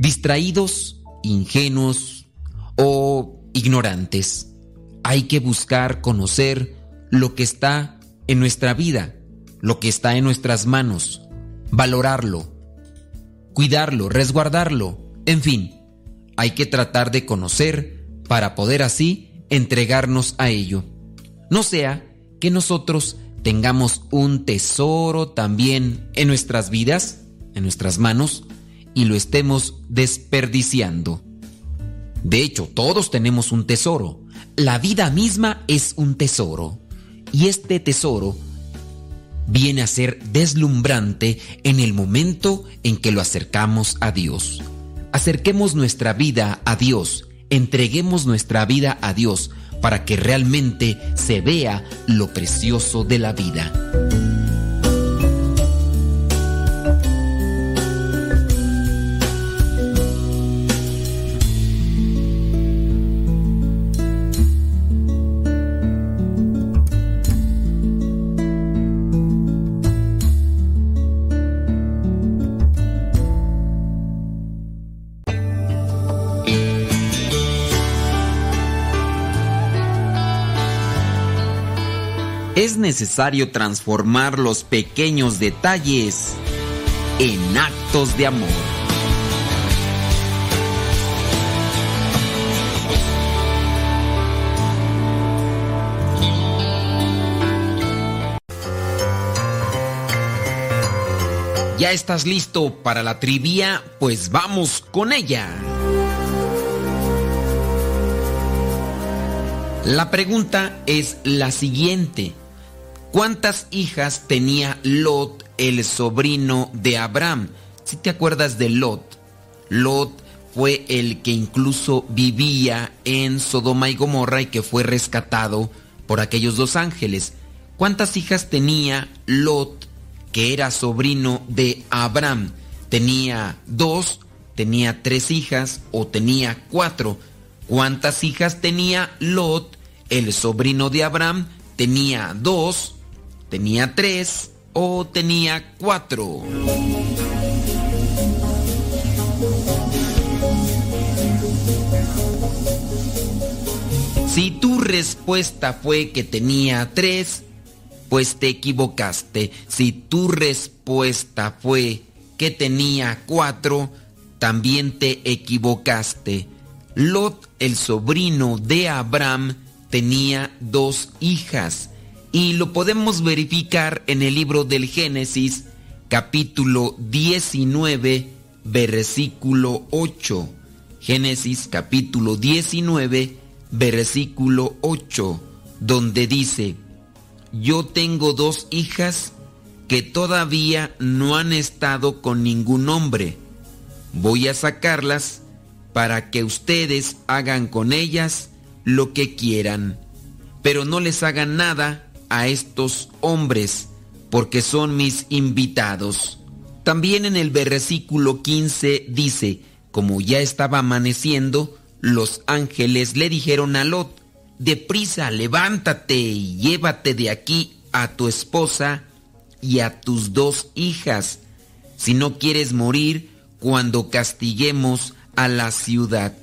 distraídos, ingenuos o ignorantes hay que buscar conocer lo que está en nuestra vida, lo que está en nuestras manos, valorarlo, cuidarlo, resguardarlo, en fin, hay que tratar de conocer para poder así entregarnos a ello. No sea que nosotros tengamos un tesoro también en nuestras vidas, en nuestras manos, y lo estemos desperdiciando. De hecho, todos tenemos un tesoro, la vida misma es un tesoro y este tesoro viene a ser deslumbrante en el momento en que lo acercamos a Dios. Acerquemos nuestra vida a Dios, entreguemos nuestra vida a Dios para que realmente se vea lo precioso de la vida. Es necesario transformar los pequeños detalles en actos de amor. ¿Ya estás listo para la trivia? Pues vamos con ella. La pregunta es la siguiente. ¿Cuántas hijas tenía Lot, el sobrino de Abraham? Si te acuerdas de Lot, Lot fue el que incluso vivía en Sodoma y Gomorra y que fue rescatado por aquellos dos ángeles. ¿Cuántas hijas tenía Lot, que era sobrino de Abraham? ¿Tenía dos? ¿Tenía tres hijas? ¿O tenía cuatro? ¿Cuántas hijas tenía Lot, el sobrino de Abraham? ¿Tenía dos? Tenía tres o tenía cuatro. Si tu respuesta fue que tenía tres, pues te equivocaste. Si tu respuesta fue que tenía cuatro, también te equivocaste. Lot, el sobrino de Abraham, tenía dos hijas y lo podemos verificar en el libro del Génesis, capítulo 19, versículo 8. Génesis capítulo 19, versículo 8, donde dice, yo tengo dos hijas que todavía no han estado con ningún hombre. Voy a sacarlas para que ustedes hagan con ellas lo que quieran, pero no les hagan nada a estos hombres, porque son mis invitados. También en el versículo 15 dice, como ya estaba amaneciendo, los ángeles le dijeron a Lot, deprisa, levántate y llévate de aquí a tu esposa y a tus dos hijas, si no quieres morir cuando castiguemos a la ciudad.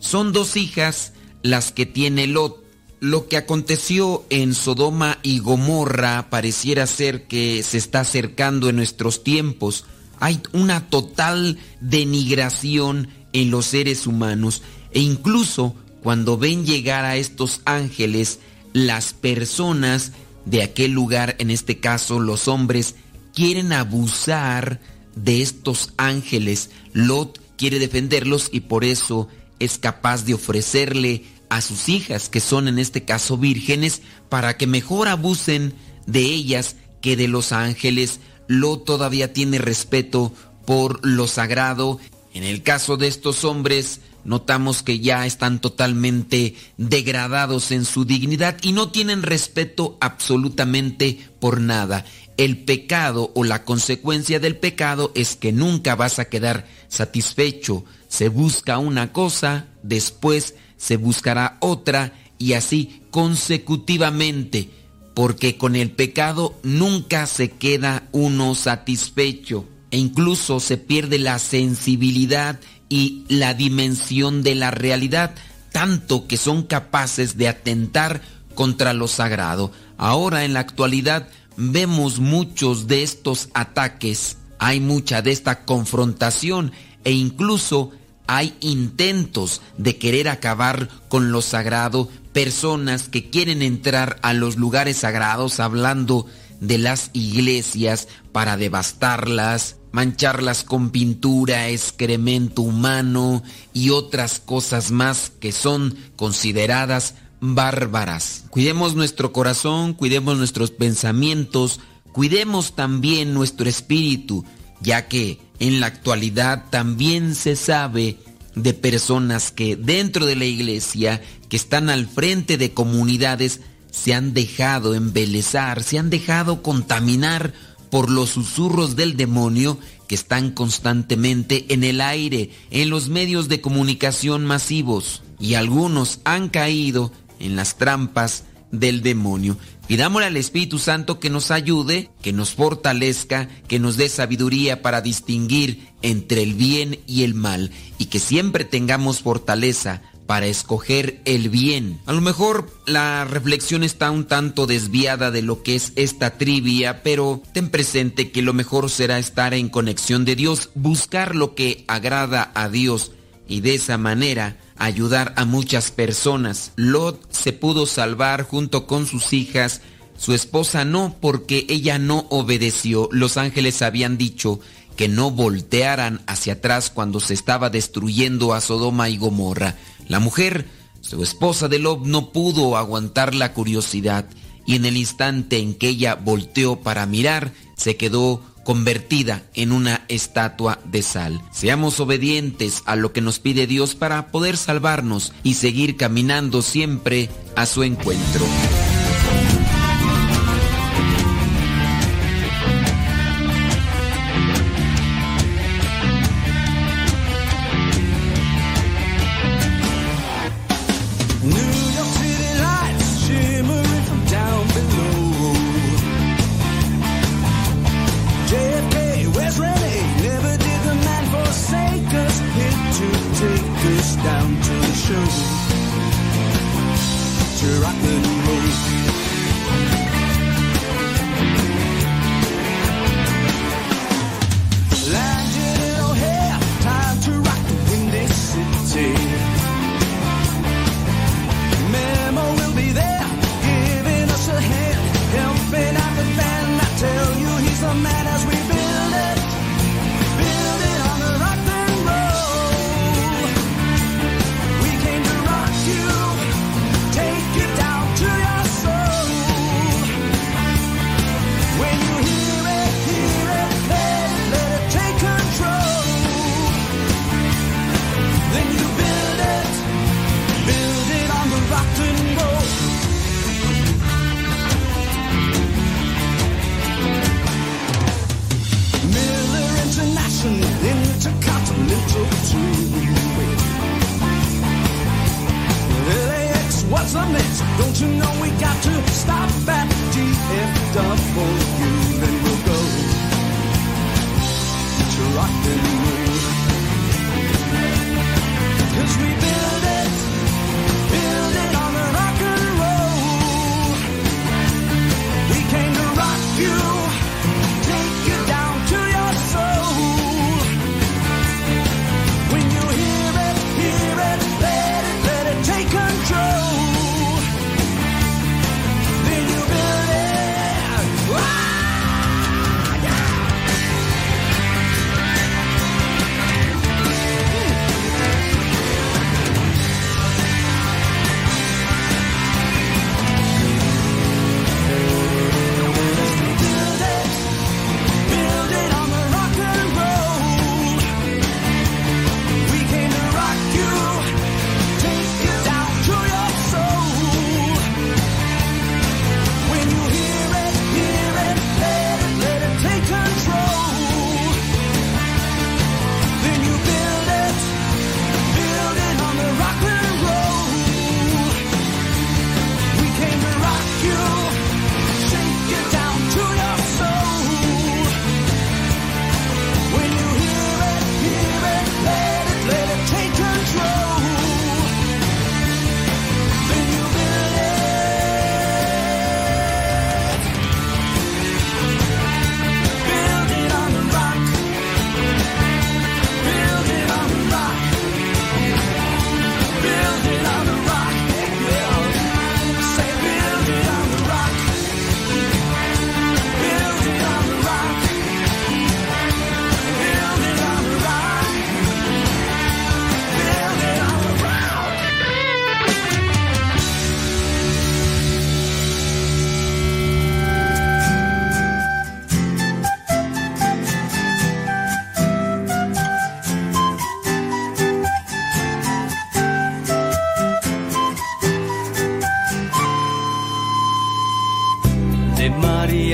Son dos hijas las que tiene Lot. Lo que aconteció en Sodoma y Gomorra pareciera ser que se está acercando en nuestros tiempos. Hay una total denigración en los seres humanos e incluso cuando ven llegar a estos ángeles, las personas de aquel lugar, en este caso los hombres, quieren abusar de estos ángeles. Lot quiere defenderlos y por eso es capaz de ofrecerle a sus hijas, que son en este caso vírgenes, para que mejor abusen de ellas que de los ángeles. Lot todavía tiene respeto por lo sagrado. En el caso de estos hombres, notamos que ya están totalmente degradados en su dignidad y no tienen respeto absolutamente por nada. El pecado o la consecuencia del pecado es que nunca vas a quedar satisfecho. Se busca una cosa, después se buscará otra y así consecutivamente, porque con el pecado nunca se queda uno satisfecho e incluso se pierde la sensibilidad y la dimensión de la realidad, tanto que son capaces de atentar contra lo sagrado. Ahora en la actualidad vemos muchos de estos ataques, hay mucha de esta confrontación e incluso hay intentos de querer acabar con lo sagrado, personas que quieren entrar a los lugares sagrados hablando de las iglesias para devastarlas, mancharlas con pintura, excremento humano y otras cosas más que son consideradas bárbaras. Cuidemos nuestro corazón, cuidemos nuestros pensamientos, cuidemos también nuestro espíritu, ya que en la actualidad también se sabe de personas que dentro de la iglesia, que están al frente de comunidades, se han dejado embelezar, se han dejado contaminar por los susurros del demonio que están constantemente en el aire, en los medios de comunicación masivos, y algunos han caído en las trampas del demonio. Pidámosle al Espíritu Santo que nos ayude, que nos fortalezca, que nos dé sabiduría para distinguir entre el bien y el mal, y que siempre tengamos fortaleza para escoger el bien. A lo mejor la reflexión está un tanto desviada de lo que es esta trivia, pero ten presente que lo mejor será estar en conexión de Dios, buscar lo que agrada a Dios y de esa manera ayudar a muchas personas. Lot se pudo salvar junto con sus hijas, su esposa no porque ella no obedeció. Los ángeles habían dicho que no voltearan hacia atrás cuando se estaba destruyendo a Sodoma y Gomorra. La mujer, su esposa de Lob, no pudo aguantar la curiosidad y en el instante en que ella volteó para mirar, se quedó convertida en una estatua de sal. Seamos obedientes a lo que nos pide Dios para poder salvarnos y seguir caminando siempre a su encuentro.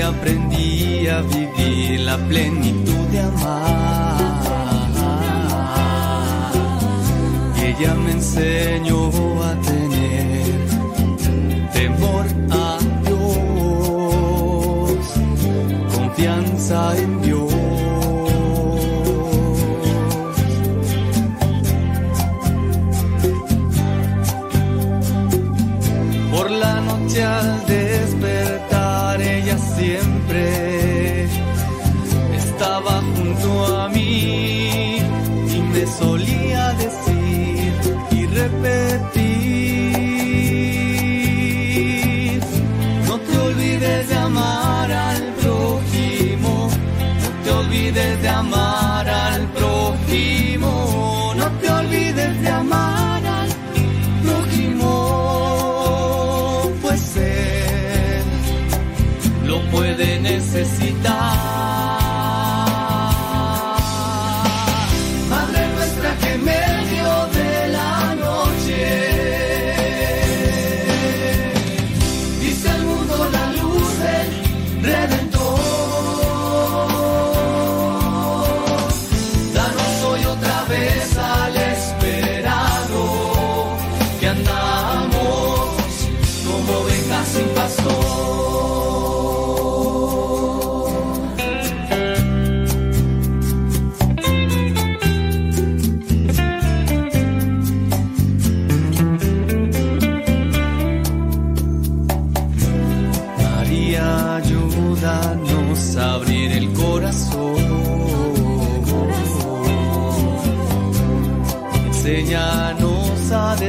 Aprendí a vivir la plenitud de amar. Y ella me enseñó a tener temor a Dios, confianza en Dios.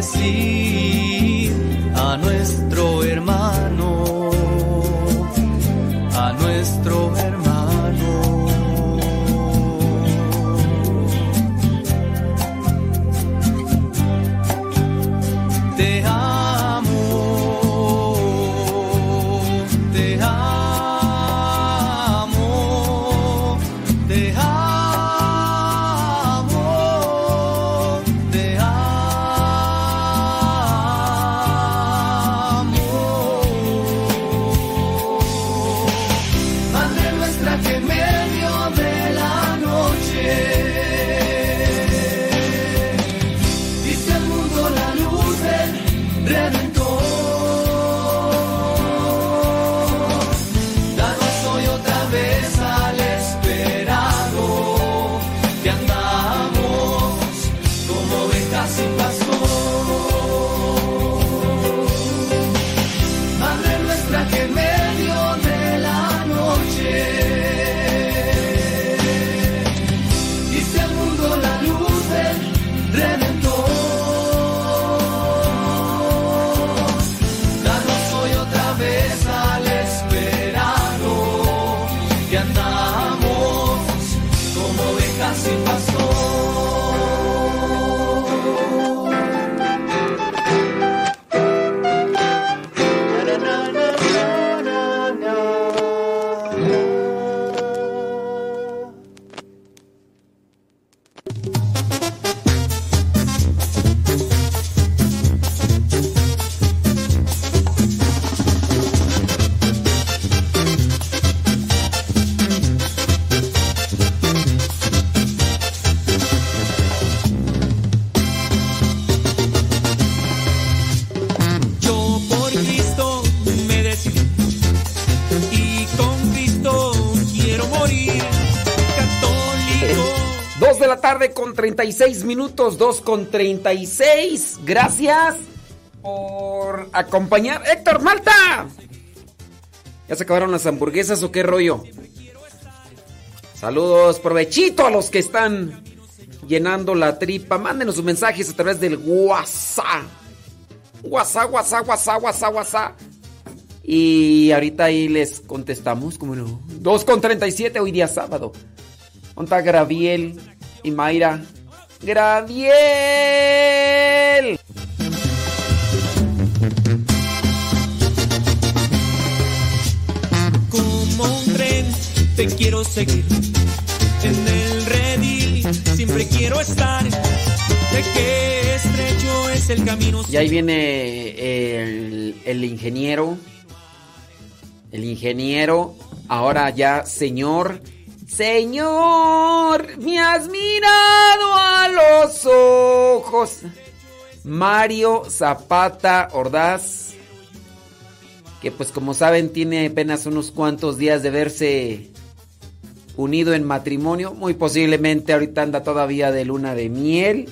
see 36 minutos, 2 con 36. Gracias por acompañar. Héctor Malta. ¿Ya se acabaron las hamburguesas o qué rollo? Saludos, provechito a los que están llenando la tripa. Mándenos sus mensajes a través del WhatsApp. WhatsApp, WhatsApp, WhatsApp, WhatsApp, WhatsApp. Y ahorita ahí les contestamos, ¿cómo no? 2 con 37, hoy día sábado. ¿Dónde está Graviel y Mayra? ¡Graviel! Como un tren te quiero seguir. En el redil siempre quiero estar. Sé que estrecho es el camino. Y ahí viene el, el ingeniero. El ingeniero ahora ya, Señor, Señor, me has mirado a los ojos. Mario Zapata Ordaz, que pues como saben tiene apenas unos cuantos días de verse unido en matrimonio, muy posiblemente ahorita anda todavía de luna de miel.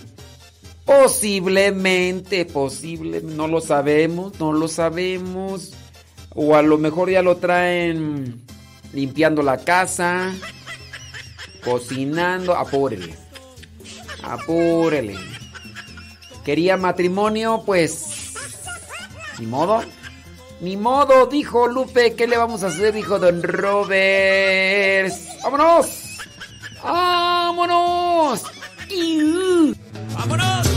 Posiblemente, posible, no lo sabemos, no lo sabemos. O a lo mejor ya lo traen limpiando la casa, cocinando, apúrele. Apúrele. Quería matrimonio, pues ni modo. Ni modo, dijo Lupe, ¿qué le vamos a hacer? Dijo Don Robert. ¡Vámonos! ¡Vámonos! ¡Vámonos!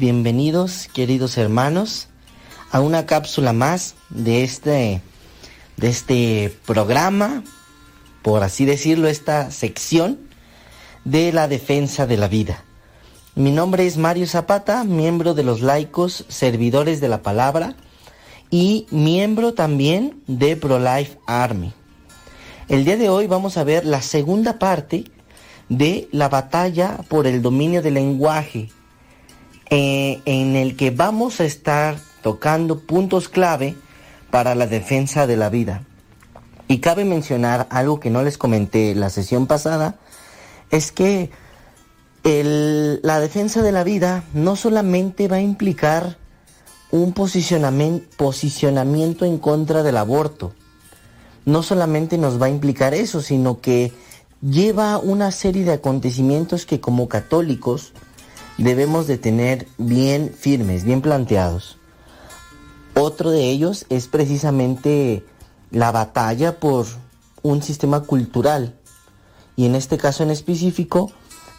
Bienvenidos, queridos hermanos, a una cápsula más de este, de este programa, por así decirlo, esta sección de la defensa de la vida. Mi nombre es Mario Zapata, miembro de los laicos servidores de la palabra y miembro también de ProLife Army. El día de hoy vamos a ver la segunda parte de la batalla por el dominio del lenguaje eh, en el que vamos a estar tocando puntos clave para la defensa de la vida. Y cabe mencionar algo que no les comenté la sesión pasada, es que la defensa de la vida no solamente va a implicar un posicionamiento, posicionamiento en contra del aborto, no solamente nos va a implicar eso, sino que lleva una serie de acontecimientos que como católicos debemos de tener bien firmes, bien planteados. Otro de ellos es precisamente la batalla por un sistema cultural y en este caso en específico,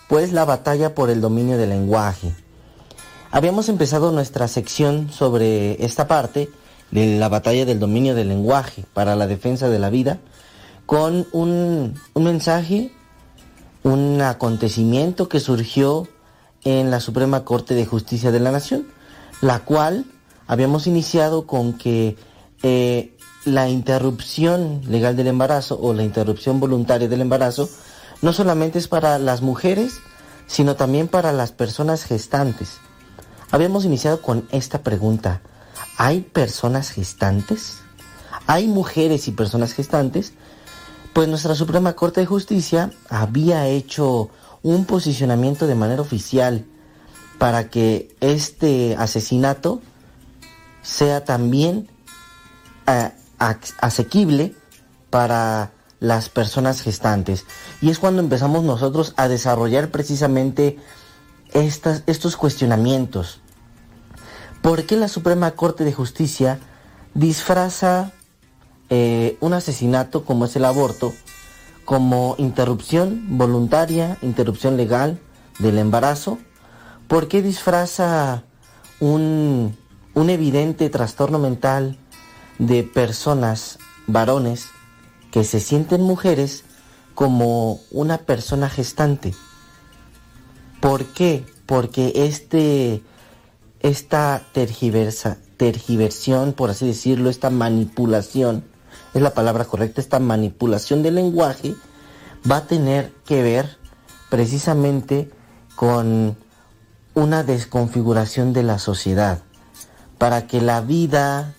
pues la batalla por el dominio del lenguaje. Habíamos empezado nuestra sección sobre esta parte de la batalla del dominio del lenguaje para la defensa de la vida con un, un mensaje, un acontecimiento que surgió en la Suprema Corte de Justicia de la Nación, la cual habíamos iniciado con que eh, la interrupción legal del embarazo o la interrupción voluntaria del embarazo no solamente es para las mujeres, sino también para las personas gestantes. Habíamos iniciado con esta pregunta. ¿Hay personas gestantes? ¿Hay mujeres y personas gestantes? Pues nuestra Suprema Corte de Justicia había hecho un posicionamiento de manera oficial para que este asesinato sea también eh, asequible para las personas gestantes. Y es cuando empezamos nosotros a desarrollar precisamente estas, estos cuestionamientos. ¿Por qué la Suprema Corte de Justicia disfraza eh, un asesinato como es el aborto como interrupción voluntaria, interrupción legal del embarazo? ¿Por qué disfraza un, un evidente trastorno mental de personas, varones, que se sienten mujeres como una persona gestante? ¿Por qué? Porque este, esta tergiversa, tergiversión, por así decirlo, esta manipulación, es la palabra correcta, esta manipulación del lenguaje va a tener que ver precisamente con una desconfiguración de la sociedad, para que la vida,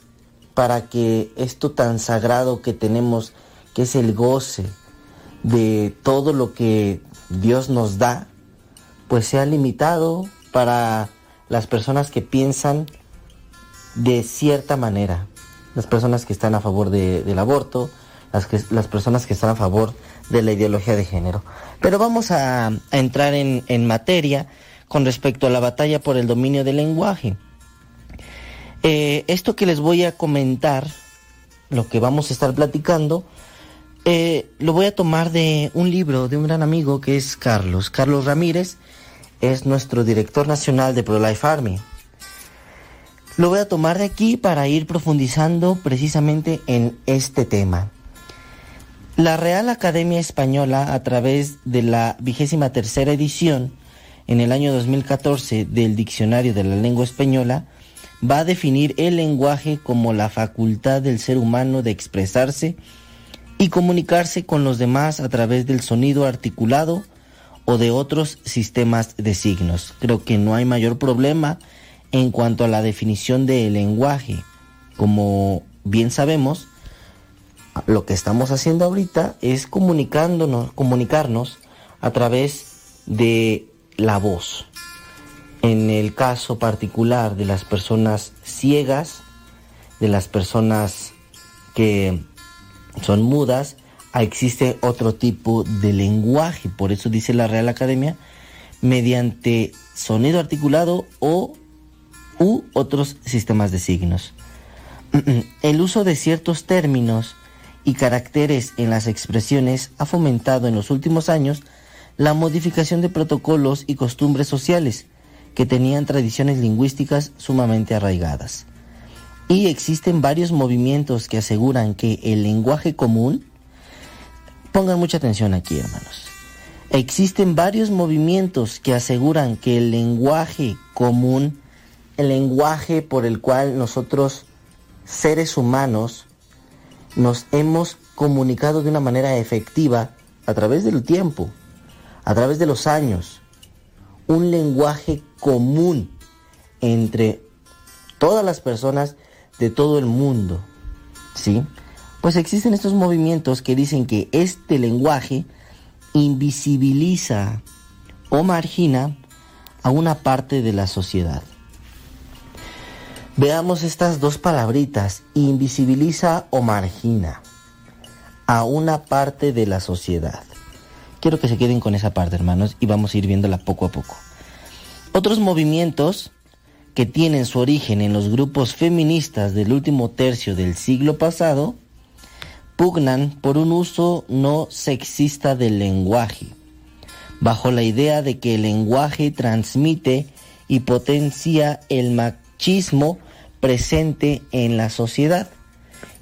para que esto tan sagrado que tenemos, que es el goce de todo lo que Dios nos da, pues sea limitado para las personas que piensan de cierta manera, las personas que están a favor de- del aborto, las, que- las personas que están a favor de la ideología de género. Pero vamos a, entrar en, en materia con respecto a la batalla por el dominio del lenguaje. Eh, esto que les voy a comentar, lo que vamos a estar platicando, Eh, lo voy a tomar de un libro de un gran amigo que es Carlos. Carlos Ramírez es nuestro director nacional de ProLife Army. Lo voy a tomar de aquí para ir profundizando precisamente en este tema. La Real Academia Española, a través de la vigésima tercera edición, en el año 2014, del Diccionario de la Lengua Española, va a definir el lenguaje como la facultad del ser humano de expresarse y comunicarse con los demás a través del sonido articulado o de otros sistemas de signos. Creo que no hay mayor problema en cuanto a la definición del lenguaje. Como bien sabemos, lo que estamos haciendo ahorita es comunicándonos, comunicarnos a través de la voz. En el caso particular de las personas ciegas, de las personas que son mudas, existe otro tipo de lenguaje, por eso dice la Real Academia, mediante sonido articulado o u otros sistemas de signos. El uso de ciertos términos y caracteres en las expresiones ha fomentado en los últimos años la modificación de protocolos y costumbres sociales que tenían tradiciones lingüísticas sumamente arraigadas. Y existen varios movimientos que aseguran que el lenguaje común, pongan mucha atención aquí hermanos, existen varios movimientos que aseguran que el lenguaje común, el lenguaje por el cual nosotros seres humanos nos hemos comunicado de una manera efectiva a través del tiempo, a través de los años, un lenguaje común entre todas las personas de todo el mundo, ¿sí? Pues existen estos movimientos que dicen que este lenguaje invisibiliza o margina a una parte de la sociedad. Veamos estas dos palabritas, invisibiliza o margina a una parte de la sociedad. Quiero que se queden con esa parte, hermanos, y vamos a ir viéndola poco a poco. Otros movimientos que tienen su origen en los grupos feministas del último tercio del siglo pasado pugnan por un uso no sexista del lenguaje, bajo la idea de que el lenguaje transmite y potencia el machismo presente en la sociedad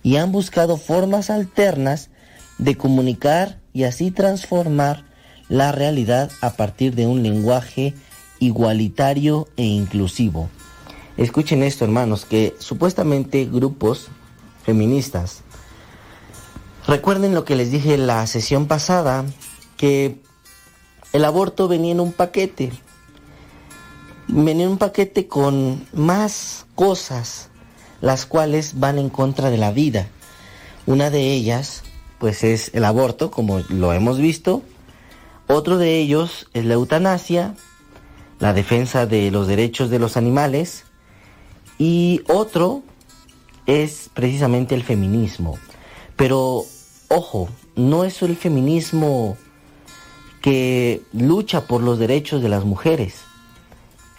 y han buscado formas alternas de comunicar y así transformar la realidad a partir de un lenguaje igualitario e inclusivo. Escuchen esto, hermanos, que supuestamente grupos feministas, recuerden lo que les dije en la sesión pasada, que el aborto venía en un paquete, venía en un paquete con más cosas, las cuales van en contra de la vida. Una de ellas, pues es el aborto, como lo hemos visto. Otro de ellos es la eutanasia, la defensa de los derechos de los animales. Y otro es precisamente el feminismo. Pero, ojo, no es el feminismo que lucha por los derechos de las mujeres.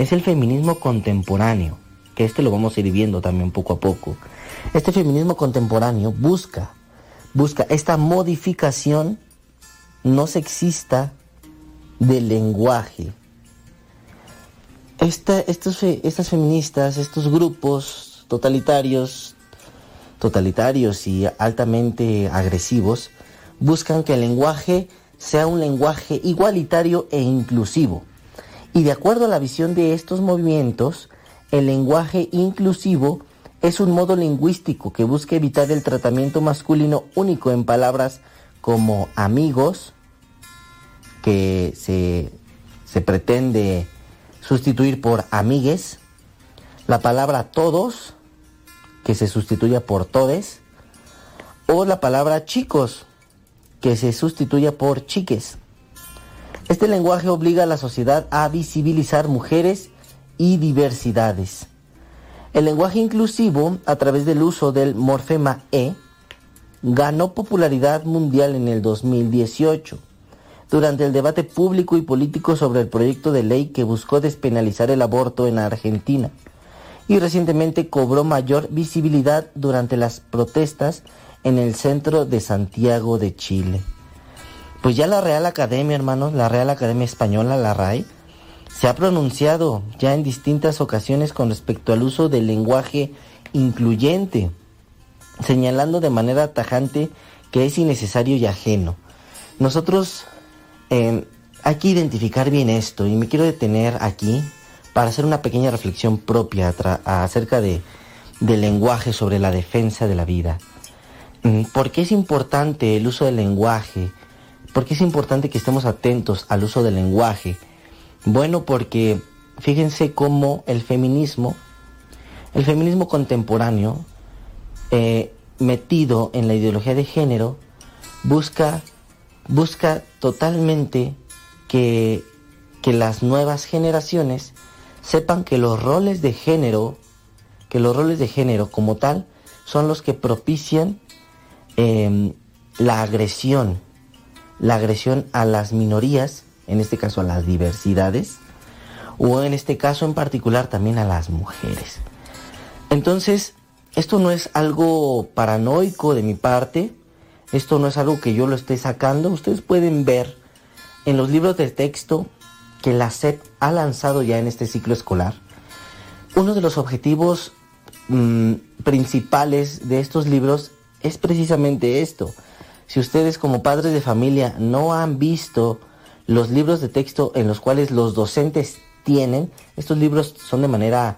Es el feminismo contemporáneo, que este lo vamos a ir viendo también poco a poco. Este feminismo contemporáneo busca, busca esta modificación no sexista del lenguaje, estos, estas feministas, estos grupos totalitarios, totalitarios y altamente agresivos, buscan que el lenguaje sea un lenguaje igualitario e inclusivo. Y de acuerdo a la visión de estos movimientos, el lenguaje inclusivo es un modo lingüístico que busca evitar el tratamiento masculino único en palabras como amigos, que se, pretende sustituir por amigues, la palabra todos, que se sustituya por todes, o la palabra chicos, que se sustituya por chiques. Este lenguaje obliga a la sociedad a visibilizar mujeres y diversidades. El lenguaje inclusivo, a través del uso del morfema E, ganó popularidad mundial en el 2018 durante el debate público y político sobre el proyecto de ley que buscó despenalizar el aborto en Argentina y recientemente cobró mayor visibilidad durante las protestas en el centro de Santiago de Chile. Pues ya la Real Academia, hermanos, la Real Academia Española, la RAE, se ha pronunciado ya en distintas ocasiones con respecto al uso del lenguaje incluyente, señalando de manera tajante que es innecesario y ajeno. Nosotros hay que identificar bien esto y me quiero detener aquí para hacer una pequeña reflexión propia acerca de, del lenguaje sobre la defensa de la vida. Mm, ¿Por qué es importante el uso del lenguaje? ¿Por qué es importante que estemos atentos al uso del lenguaje? Bueno, porque fíjense cómo el feminismo, el feminismo contemporáneo, eh, metido en la ideología de género, busca, busca totalmente que, que las nuevas generaciones sepan que los roles de género, que los roles de género como tal, son los que propician em, la agresión, la agresión a las minorías, en este caso a las diversidades, o en este caso en particular también a las mujeres. Entonces, esto no es algo paranoico de mi parte, esto no es algo que yo lo esté sacando, ustedes pueden ver en los libros de texto que la SEP ha lanzado ya en este ciclo escolar, uno de los objetivos mm, principales de estos libros es precisamente esto. Si ustedes como padres de familia no han visto los libros de texto en los cuales los docentes tienen, estos libros son de manera,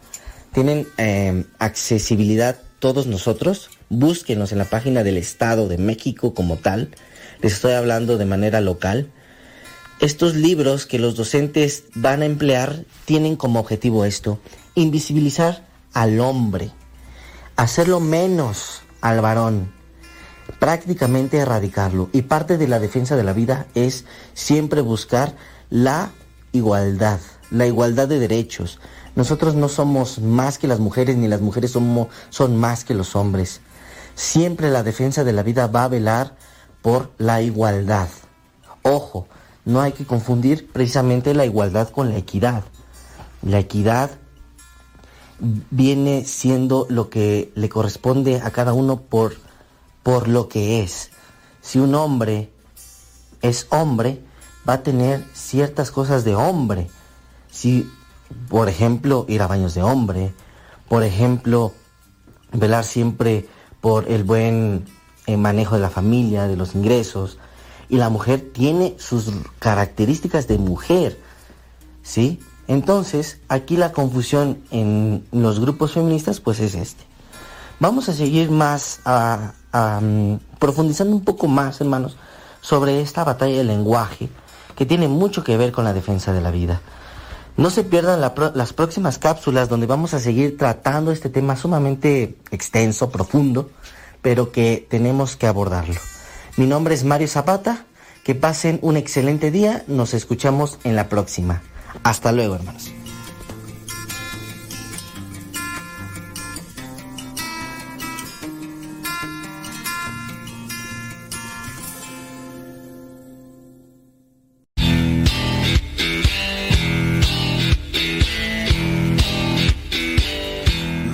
tienen em, accesibilidad todos nosotros, búsquenos en la página del Estado de México como tal, les estoy hablando de manera local, estos libros que los docentes van a emplear tienen como objetivo esto, invisibilizar al hombre, hacerlo menos al varón, prácticamente erradicarlo. Y parte de la defensa de la vida es siempre buscar la igualdad, la igualdad de derechos. Nosotros no somos más que las mujeres, ni las mujeres somos, son más que los hombres. Siempre la defensa de la vida va a velar por la igualdad. Ojo, no hay que confundir precisamente la igualdad con la equidad. La equidad viene siendo lo que le corresponde a cada uno por, por lo que es. Si un hombre es hombre, va a tener ciertas cosas de hombre. Si, por ejemplo, ir a baños de hombre, por ejemplo, velar siempre por el buen eh, manejo de la familia, de los ingresos, y la mujer tiene sus características de mujer, ¿sí? Entonces, aquí la confusión en los grupos feministas pues es este. Vamos a seguir más, mm, profundizando un poco más, hermanos, sobre esta batalla del lenguaje que tiene mucho que ver con la defensa de la vida. No se pierdan las próximas cápsulas donde vamos a seguir tratando este tema sumamente extenso, profundo, pero que tenemos que abordarlo. Mi nombre es Mario Zapata. Que pasen un excelente día. Nos escuchamos en la próxima. Hasta luego, hermanos.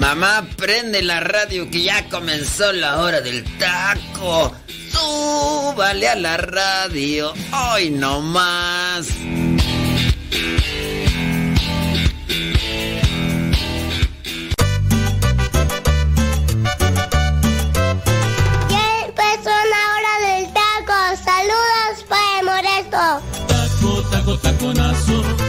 Mamá, prende la radio que ya comenzó la hora del taco. Súbale a la radio, hoy no más. Ya empezó la hora del taco. Saludos para Moresto. Taco, taco, taconazo.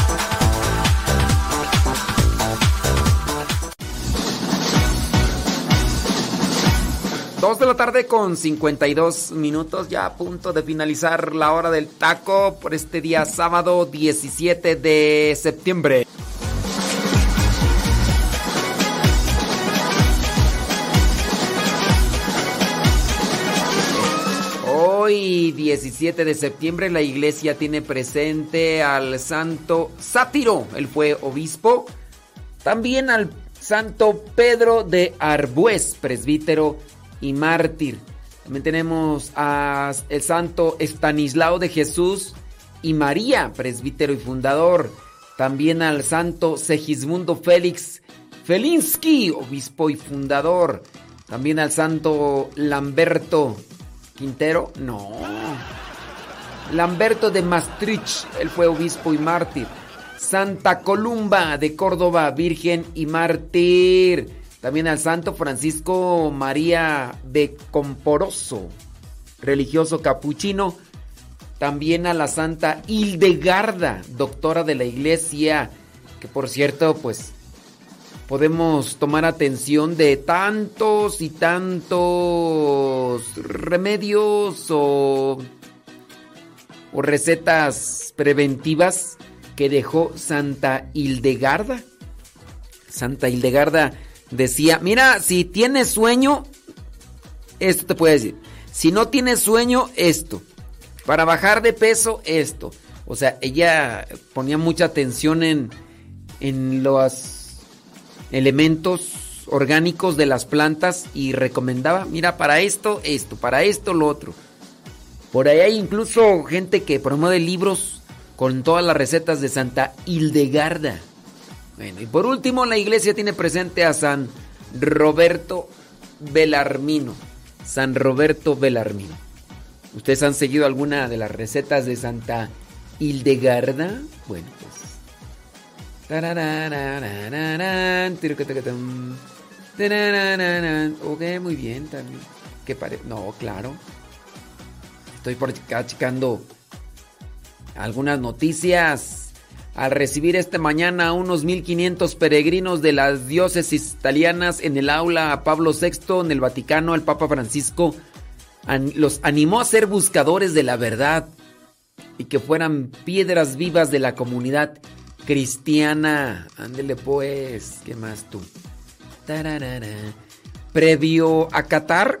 Dos de la tarde con 52 minutos, ya a punto de finalizar la hora del taco por este día sábado 17 de septiembre. 17 de septiembre la iglesia tiene presente al santo Sátiro, él fue obispo. También al santo Pedro de Arbues, presbítero y mártir. También tenemos al santo Estanislao de Jesús y María, presbítero y fundador. También al santo Segismundo Félix Felinsky, obispo y fundador. También al santo Lamberto Quintero, no. Lamberto de Maastricht, él fue obispo y mártir. Santa Columba de Córdoba, virgen y mártir. También al santo Francisco María de Comporoso, religioso capuchino. También a la santa Hildegarda, doctora de la iglesia, que por cierto, pues podemos tomar atención de tantos y tantos remedios o, o recetas preventivas que dejó Santa Hildegarda. Santa Hildegarda decía, mira, si tienes sueño, esto te puede decir. Si no tienes sueño, esto. Para bajar de peso, esto. O sea, ella ponía mucha atención en, en los elementos orgánicos de las plantas y recomendaba, mira, para esto, esto, para esto, lo otro. Por ahí hay incluso gente que promueve libros con todas las recetas de Santa Hildegarda. Bueno, y por último, la iglesia tiene presente a San Roberto Belarmino. San Roberto Belarmino. ¿Ustedes han seguido alguna de las recetas de Santa Hildegarda? Bueno, pues Ok, muy bien también. ¿Qué parece? No, claro. Estoy por acá checando algunas noticias. Al recibir esta mañana a unos 1500 peregrinos de las diócesis italianas en el aula a Pablo VI en el Vaticano, el Papa Francisco los animó a ser buscadores de la verdad y que fueran piedras vivas de la comunidad cristiana. Ándele pues, ¿qué más tú? Previo a Qatar,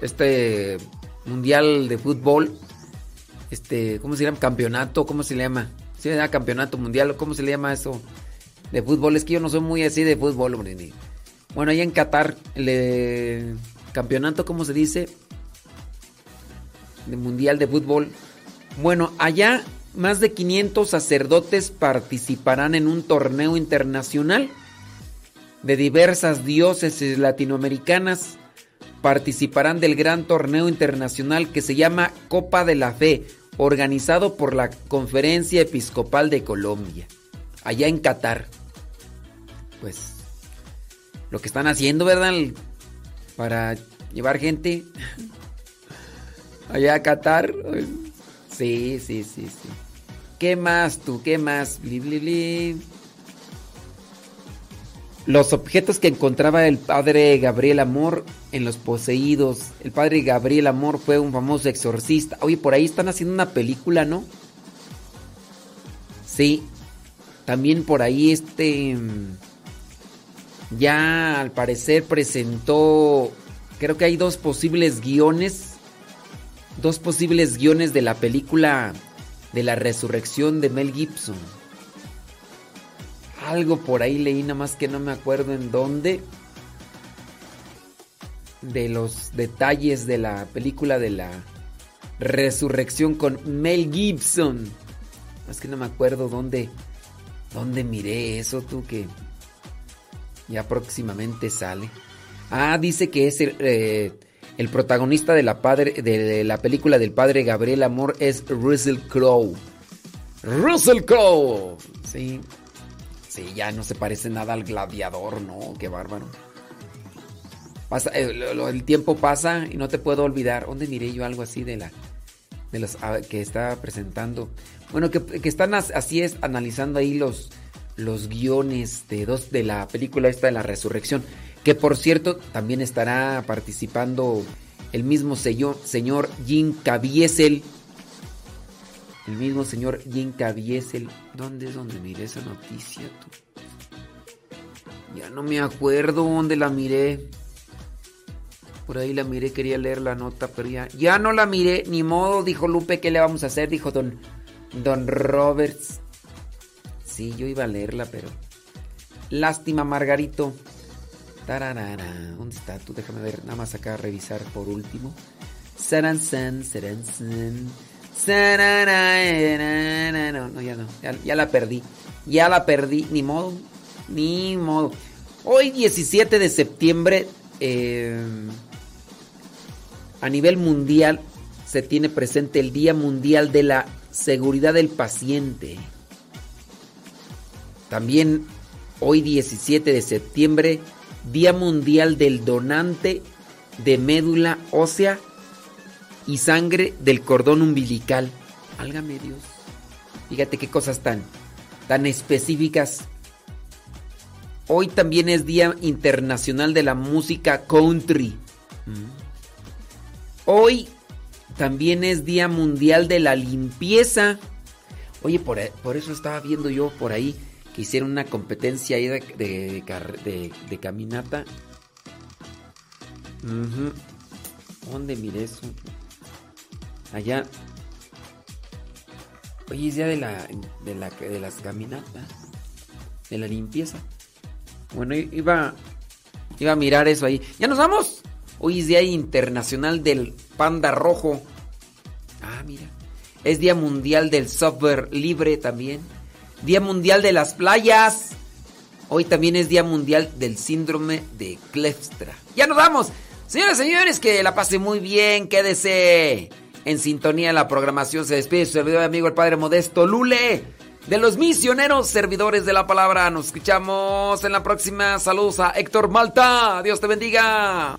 este mundial de fútbol, este, ¿cómo se llama? Campeonato, ¿cómo se le llama? ¿Sí, da campeonato mundial, ¿cómo se le llama eso? De fútbol, es que yo no soy muy así de fútbol, hombre. Bueno, ahí en Qatar, el campeonato, ¿cómo se dice? De mundial de fútbol. Bueno, allá más de 500 sacerdotes participarán en un torneo internacional de diversas diócesis latinoamericanas. Participarán del gran torneo internacional que se llama Copa de la Fe, organizado por la Conferencia Episcopal de Colombia, allá en Qatar. Pues lo que están haciendo, ¿verdad? Para llevar gente allá a Qatar. Sí, sí, sí, sí. ¿Qué más tú? ¿Qué más? Los objetos que encontraba el padre Gabriel Amor en los poseídos. El padre Gabriel Amor fue un famoso exorcista. Oye, por ahí están haciendo una película, ¿no? Sí. También por ahí este... Ya al parecer presentó... Creo que hay dos posibles guiones. Dos posibles guiones de la película de la resurrección de Mel Gibson. Algo por ahí leí, nada más que no me acuerdo en dónde. De los detalles de la película de la resurrección con Mel Gibson. Más que no me acuerdo dónde, dónde miré eso, tú que ya próximamente sale. Ah, dice que es el, eh, el protagonista de la, padre, de la película del padre Gabriel Amor es Russell Crowe. Russell Crowe. Sí. Ya no se parece nada al gladiador, ¿no? Qué bárbaro. Pasa, eh, el tiempo pasa y no te puedo olvidar. ¿Dónde miré yo algo así de la de los ah, que está presentando? Bueno, que, que, están así es analizando ahí los los guiones de dos de la película esta de la resurrección. Que por cierto, también estará participando el mismo señor, señor Jim Caviezel. El mismo señor Jim. ¿Dónde es donde miré esa noticia tú? Ya no me acuerdo dónde la miré. Por ahí la miré, quería leer la nota, pero ya, ya no la miré. Ni modo, dijo Lupe, ¿qué le vamos a hacer? Dijo don, don Roberts. Sí, yo iba a leerla, pero... Lástima, Margarito. Tararara. ¿Dónde está tú? Déjame ver, nada más acá revisar por último. Saran san, saran san. Sarara, No, ya no. Ya, la perdí. Ya la perdí. Ni modo. Ni modo. Hoy 17 de septiembre, a nivel mundial, se tiene presente el Día Mundial de la Seguridad del Paciente. También hoy 17 de septiembre, Día Mundial del Donante de Médula Ósea y Sangre del Cordón Umbilical. Álgame Dios. Fíjate qué cosas tan, tan específicas. Hoy también es Día Internacional de la Música Country. Hoy también es Día Mundial de la Limpieza. Oye, por, por eso estaba viendo yo por ahí que hicieron una competencia de, de, de- caminata. Ujú. ¿Dónde miré eso? Allá. Oye, es día de la, de la de las caminatas. De la limpieza. Bueno, iba, iba a mirar eso ahí. ¡Ya nos vamos! Hoy es Día Internacional del Panda Rojo. Ah, mira. Es Día Mundial del Software Libre también. Día Mundial de las Playas. Hoy también es Día Mundial del Síndrome de Klefstra. ¡Ya nos vamos! Señoras y señores, que la pase muy bien. Quédese en sintonía. La programación se despide su servidor amigo el Padre Modesto Lule. De los misioneros servidores de la palabra. Nos escuchamos en la próxima. Saludos a Héctor Malta. Dios te bendiga.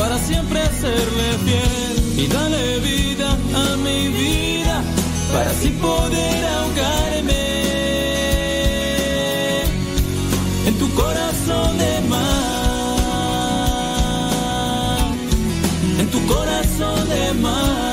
para siempre serle fiel. Y dale vida a mi vida para así poder ahogarme en tu corazón de mar. En tu corazón de mar.